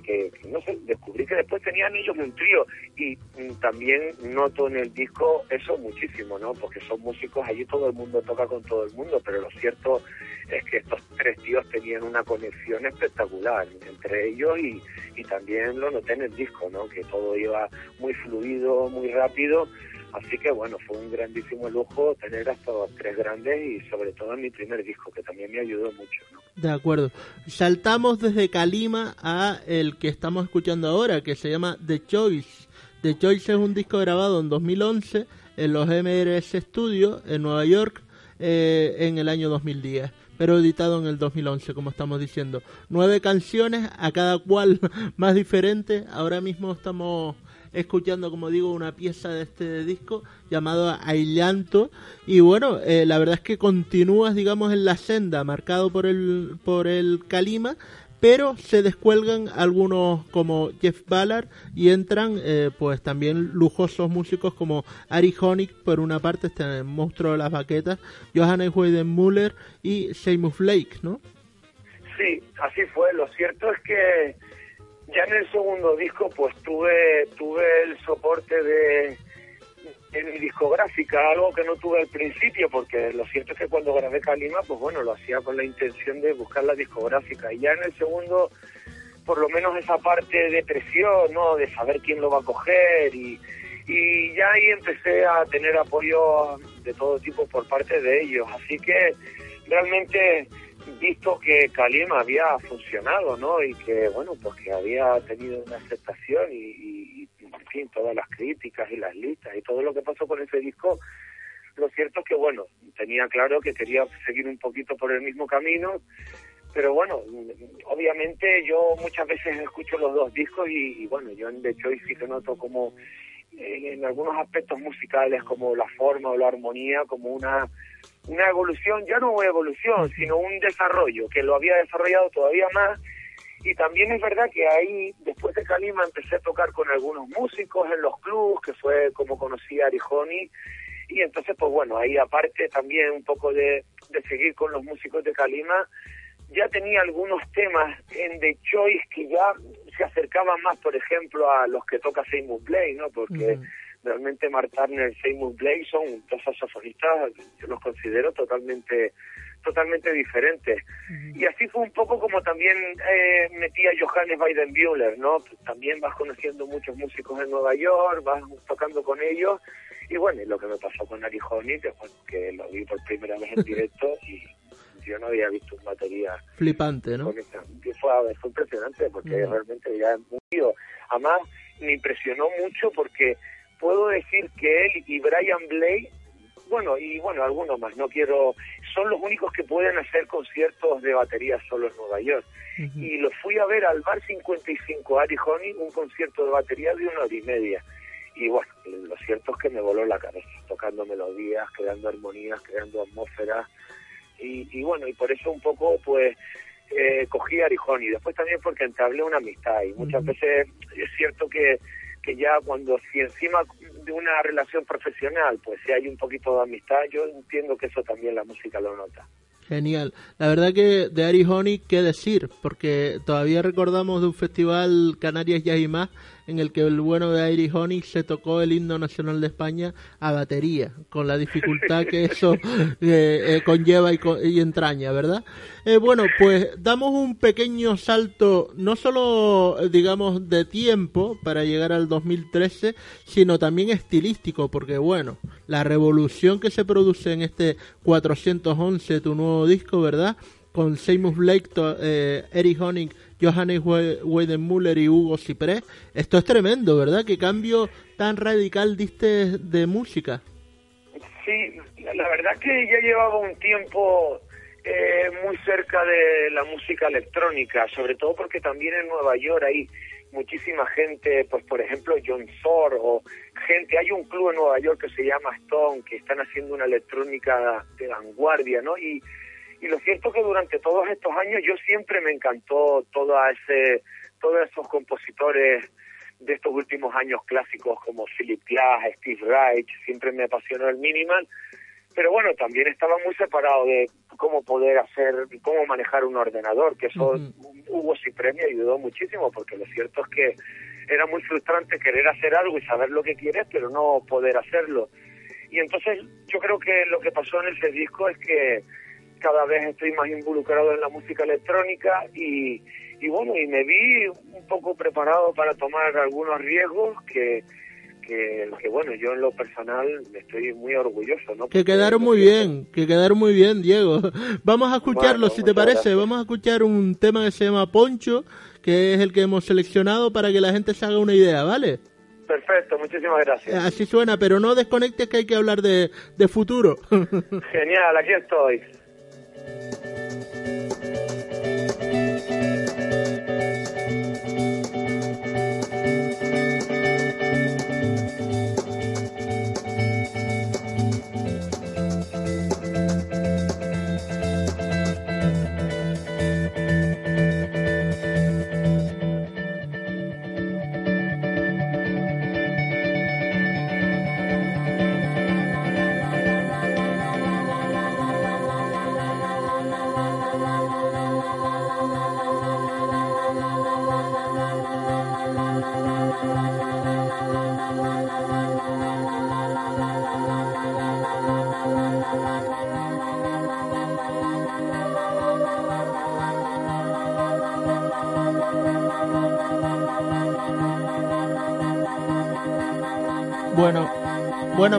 que, que, no sé, descubrí que después tenían ellos un trío y mm, también noto en el disco eso muchísimo, ¿no? Porque son músicos, allí todo el mundo toca con todo el mundo, pero lo cierto es que estos tres tíos tenían una conexión espectacular entre ellos y, y también lo noté en el disco, ¿no? Que todo iba muy fluido, muy rápido. Así que bueno, fue un grandísimo lujo tener a estos tres grandes y sobre todo mi primer disco, que también me ayudó mucho, ¿no?
De acuerdo. Saltamos desde Kalima a el que estamos escuchando ahora, que se llama The Choice. The Choice es un disco grabado en 2011 en los MRS Studios en Nueva York eh, en el año 2010 pero editado en el 2011, como estamos diciendo. Nueve canciones, a cada cual *laughs* más diferente. Ahora mismo estamos escuchando, como digo, una pieza de este disco llamado Aillanto. Y bueno, eh, la verdad es que continúas, digamos, en la senda marcado por el, por el Kalima, pero se descuelgan algunos como Jeff Ballard y entran eh, pues también lujosos músicos como Ari Honig por una parte, este monstruo de las baquetas, Johannes Weidenmuller y Seymour Flake, ¿no?
Sí, así fue. Lo cierto es que ya en el segundo disco pues tuve tuve el soporte de en mi discográfica, algo que no tuve al principio, porque lo cierto es que cuando grabé Kalima, pues bueno, lo hacía con la intención de buscar la discográfica. Y ya en el segundo, por lo menos esa parte de presión, ¿no? De saber quién lo va a coger y, y ya ahí empecé a tener apoyo de todo tipo por parte de ellos. Así que realmente visto que Kalima había funcionado, ¿no? Y que, bueno, pues que había tenido una aceptación y, y, en fin, todas las críticas y las listas y todo lo que pasó con ese disco, lo cierto es que, bueno, tenía claro que quería seguir un poquito por el mismo camino, pero bueno, obviamente yo muchas veces escucho los dos discos y, y bueno, yo en The Choice sí que noto como en algunos aspectos musicales, como la forma o la armonía, como una una evolución, ya no una evolución, sino un desarrollo, que lo había desarrollado todavía más. Y también es verdad que ahí, después de Kalima, empecé a tocar con algunos músicos en los clubs, que fue como conocí a Arijoni. Y entonces, pues bueno, ahí aparte también un poco de, de seguir con los músicos de Kalima, ya tenía algunos temas en The Choice que ya se acercaban más, por ejemplo, a los que toca Seymour Play, ¿no? Porque realmente Mark Turner y Seymour Blake son dos saxofonistas, yo los considero totalmente totalmente diferentes. Y así fue un poco como también eh, metí a Johannes Weidenbuehler, ¿no? También vas conociendo muchos músicos en Nueva York, vas tocando con ellos. Y bueno, y lo que me pasó con Ari Honey, que, bueno, que lo vi por primera vez en *laughs* directo y yo no había visto un batería
Flipante, ¿no?
fue, fue impresionante porque realmente ya es muy... Además, me impresionó mucho porque puedo decir que él y Brian Blake, bueno, y bueno, algunos más, no quiero, son los únicos que pueden hacer conciertos de batería solo en Nueva York. Y lo fui a ver al Bar 55 Ari Honey, un concierto de batería de una hora y media. Y bueno, lo cierto es que me voló la cabeza, tocando melodías, creando armonías, creando atmósferas. Y, y bueno, y por eso un poco, pues, eh, cogí a Arijón. Y después también porque entablé una amistad. Y muchas veces es cierto que, que ya cuando si encima de una relación profesional pues si hay un poquito de amistad yo entiendo que eso también la música lo nota.
Genial. La verdad que de Ari Honey, qué decir, porque todavía recordamos de un festival Canarias Ya y más en el que el bueno de Ari Honey se tocó el himno nacional de España a batería, con la dificultad que eso *laughs* eh, eh, conlleva y, y entraña, ¿verdad? Eh, bueno, pues damos un pequeño salto, no solo, digamos, de tiempo para llegar al 2013, sino también estilístico, porque bueno, la revolución que se produce en este 411, tu nuevo disco, ¿verdad? Con Seymour Blake, eh, Eric Honig, Johannes We- Weidenmuller y Hugo Ciprés. Esto es tremendo, ¿verdad? Qué cambio tan radical diste de música.
Sí, la la verdad que ya llevaba un tiempo eh, muy cerca de la música electrónica, sobre todo porque también en Nueva York hay muchísima gente, pues por ejemplo John Thor o gente, hay un club en Nueva York que se llama Stone, que están haciendo una electrónica de vanguardia, ¿no? Y, y lo cierto es que durante todos estos años yo siempre me encantó todo ese, todos esos compositores de estos últimos años clásicos como Philip Glass, Steve Reich, siempre me apasionó el minimal, pero bueno, también estaba muy separado de cómo poder hacer, cómo manejar un ordenador, que eso Hugo Ciprés me ayudó muchísimo, porque lo cierto es que era muy frustrante querer hacer algo y saber lo que quieres, pero no poder hacerlo. Y entonces yo creo que lo que pasó en ese disco es que cada vez estoy más involucrado en la música electrónica y, y bueno, y me vi un poco preparado para tomar algunos riesgos que, que, que, bueno, yo en lo personal estoy muy orgulloso, ¿no?
Que quedaron muy bien, que quedaron muy bien, Diego. *laughs* Vamos a escucharlo,
Bueno,
si te parece.
gracias.
Vamos a escuchar un tema que se llama Poncho, que es el que hemos seleccionado para que la gente se haga una idea, ¿vale?
Perfecto, muchísimas gracias.
Así suena, pero no desconectes que hay que hablar de, de futuro. *laughs*
Genial, aquí estoy.
Thank you.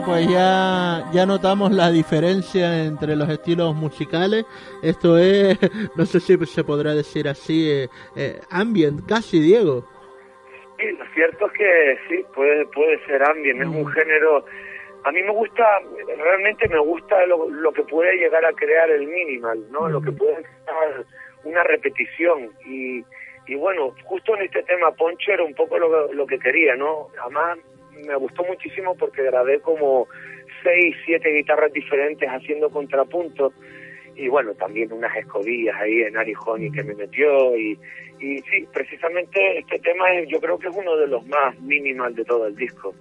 Pues ya, ya notamos la diferencia entre los estilos musicales. Esto es, *laughs* no sé si se podrá decir así, eh, eh, ambient, casi, Diego.
Sí, lo cierto es que sí, puede, puede ser ambient, es un género... A mí me gusta, realmente me gusta lo, lo que puede llegar a crear el minimal, ¿no? Lo que puede crear una repetición y, y bueno, justo en este tema Poncho era un poco lo, lo que quería, ¿no? Además me gustó muchísimo porque grabé como seis, siete guitarras diferentes haciendo contrapunto y bueno, también unas escobillas ahí en Arijoni que me metió y, y sí, precisamente este tema es, yo creo que es uno de los más minimal de todo el disco.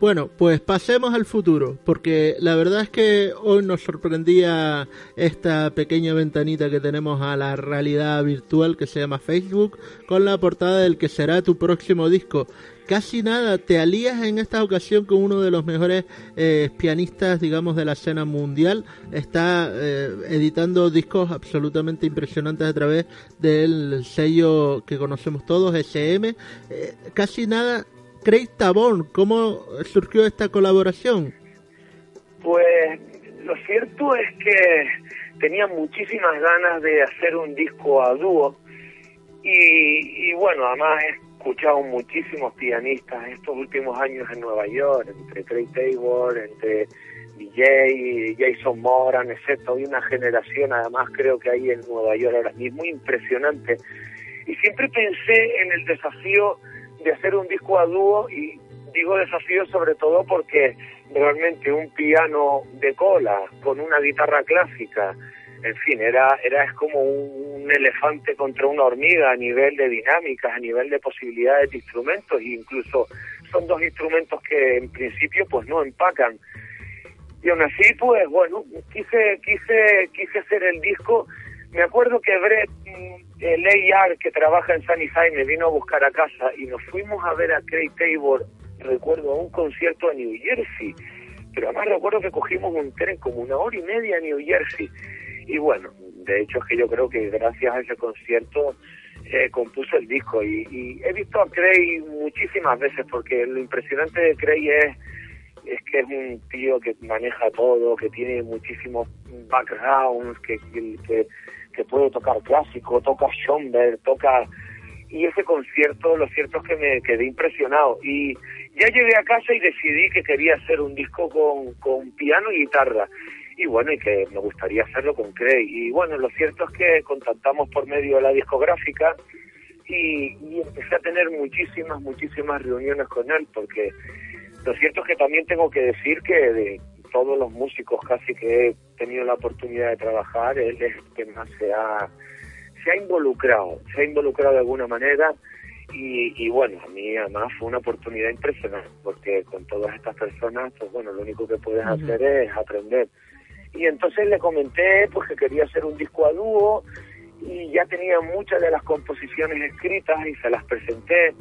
Bueno, pues pasemos al futuro, porque la verdad es que hoy nos sorprendía esta pequeña ventanita que tenemos a la realidad virtual que se llama Facebook, con la portada del que será tu próximo disco. Casi nada, te alías en esta ocasión con uno de los mejores eh, pianistas, digamos, de la escena mundial. Está eh, editando discos absolutamente impresionantes a través del sello que conocemos todos, SM. Eh, casi nada, Craig Tabón, ¿cómo surgió esta colaboración?
Pues lo cierto es que tenía muchísimas ganas de hacer un disco a dúo y, y bueno, además he escuchado muchísimos pianistas estos últimos años en Nueva York, entre Craig Taylor, entre DJ, Jason Moran, etc. Hay una generación además creo que hay en Nueva York ahora mismo impresionante. Y siempre pensé en el desafío de hacer un disco a dúo y digo desafío sobre todo porque realmente un piano de cola con una guitarra clásica, en fin, era, era es como un, elefante contra una hormiga a nivel de dinámicas, a nivel de posibilidades de instrumentos, e incluso son dos instrumentos que en principio pues no empacan. Y aún así, pues bueno, quise, quise, quise hacer el disco. Me acuerdo que Brett, el AR que trabaja en Sunny Side, me vino a buscar a casa y nos fuimos a ver a Craig Taylor, recuerdo, a un concierto a New Jersey. Pero además recuerdo que cogimos un tren como una hora y media a New Jersey. Y bueno, de hecho es que yo creo que gracias a ese concierto eh, compuso el disco. Y, y he visto a Craig muchísimas veces porque lo impresionante de Craig es es que es un tío que maneja todo, que tiene muchísimos backgrounds, que, que, puede tocar clásico, toca Schomberg, toca... Y ese concierto, lo cierto es que me quedé impresionado. Y ya llegué a casa y decidí que quería hacer un disco con, con piano y guitarra. Y bueno, y que me gustaría hacerlo con Craig. Y bueno, lo cierto es que contactamos por medio de la discográfica y, y empecé a tener muchísimas, muchísimas reuniones con él, porque lo cierto es que también tengo que decir que de todos los músicos casi que he tenido la oportunidad de trabajar, él es el que más se ha, se ha involucrado, se ha involucrado de alguna manera y, y bueno, a mí además fue una oportunidad impresionante porque con todas estas personas, pues bueno, lo único que puedes hacer es aprender. Y entonces le comenté pues que quería hacer un disco a dúo y ya tenía muchas de las composiciones escritas y se las presenté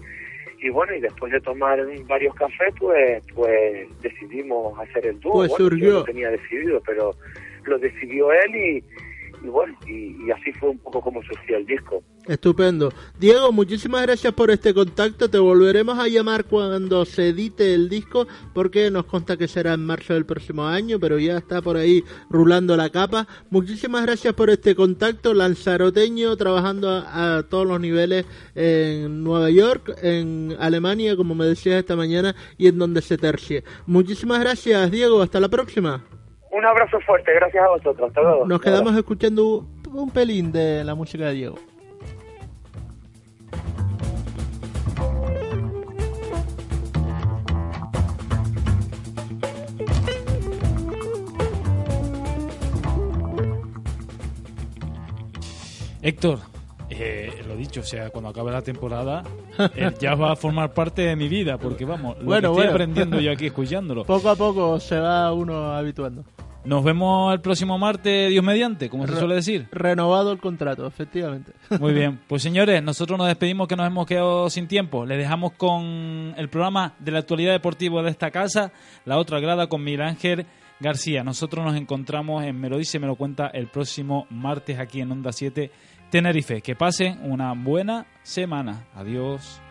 y bueno, y después de tomar varios cafés, pues pues decidimos hacer el dúo.
Pues
Bueno,
surgió.
Yo lo tenía decidido, pero lo decidió él y, y bueno, y, y así fue un poco como surgió el disco.
Estupendo. Diego, muchísimas gracias por este contacto. Te volveremos a llamar cuando se edite el disco, porque nos consta que será en marzo del próximo año, pero ya está por ahí rulando la capa. Muchísimas gracias por este contacto. Lanzaroteño, trabajando a, a todos los niveles en Nueva York, en Alemania, como me decías esta mañana, y en donde se tercie. Muchísimas gracias, Diego. Hasta la próxima.
Un abrazo fuerte, gracias a vosotros. Hasta luego.
Nos quedamos escuchando un pelín de la música de Diego.
Héctor, eh, lo dicho, o sea, cuando acabe la temporada, el jazz va a formar parte de mi vida, porque vamos, lo
Bueno,
que estoy
bueno.
aprendiendo yo aquí escuchándolo. *laughs*
Poco a poco se va uno habituando.
Nos vemos el próximo martes, Dios mediante, como se suele decir.
Renovado el contrato, efectivamente. *laughs*
Muy bien, pues señores, nosotros nos despedimos que nos hemos quedado sin tiempo. Les dejamos con el programa de la actualidad deportiva de esta casa, la otra grada con Miguel Ángel García. Nosotros nos encontramos en Me lo dice, me lo cuenta el próximo martes aquí en Onda 7 Tenerife. Que pasen una buena semana. Adiós.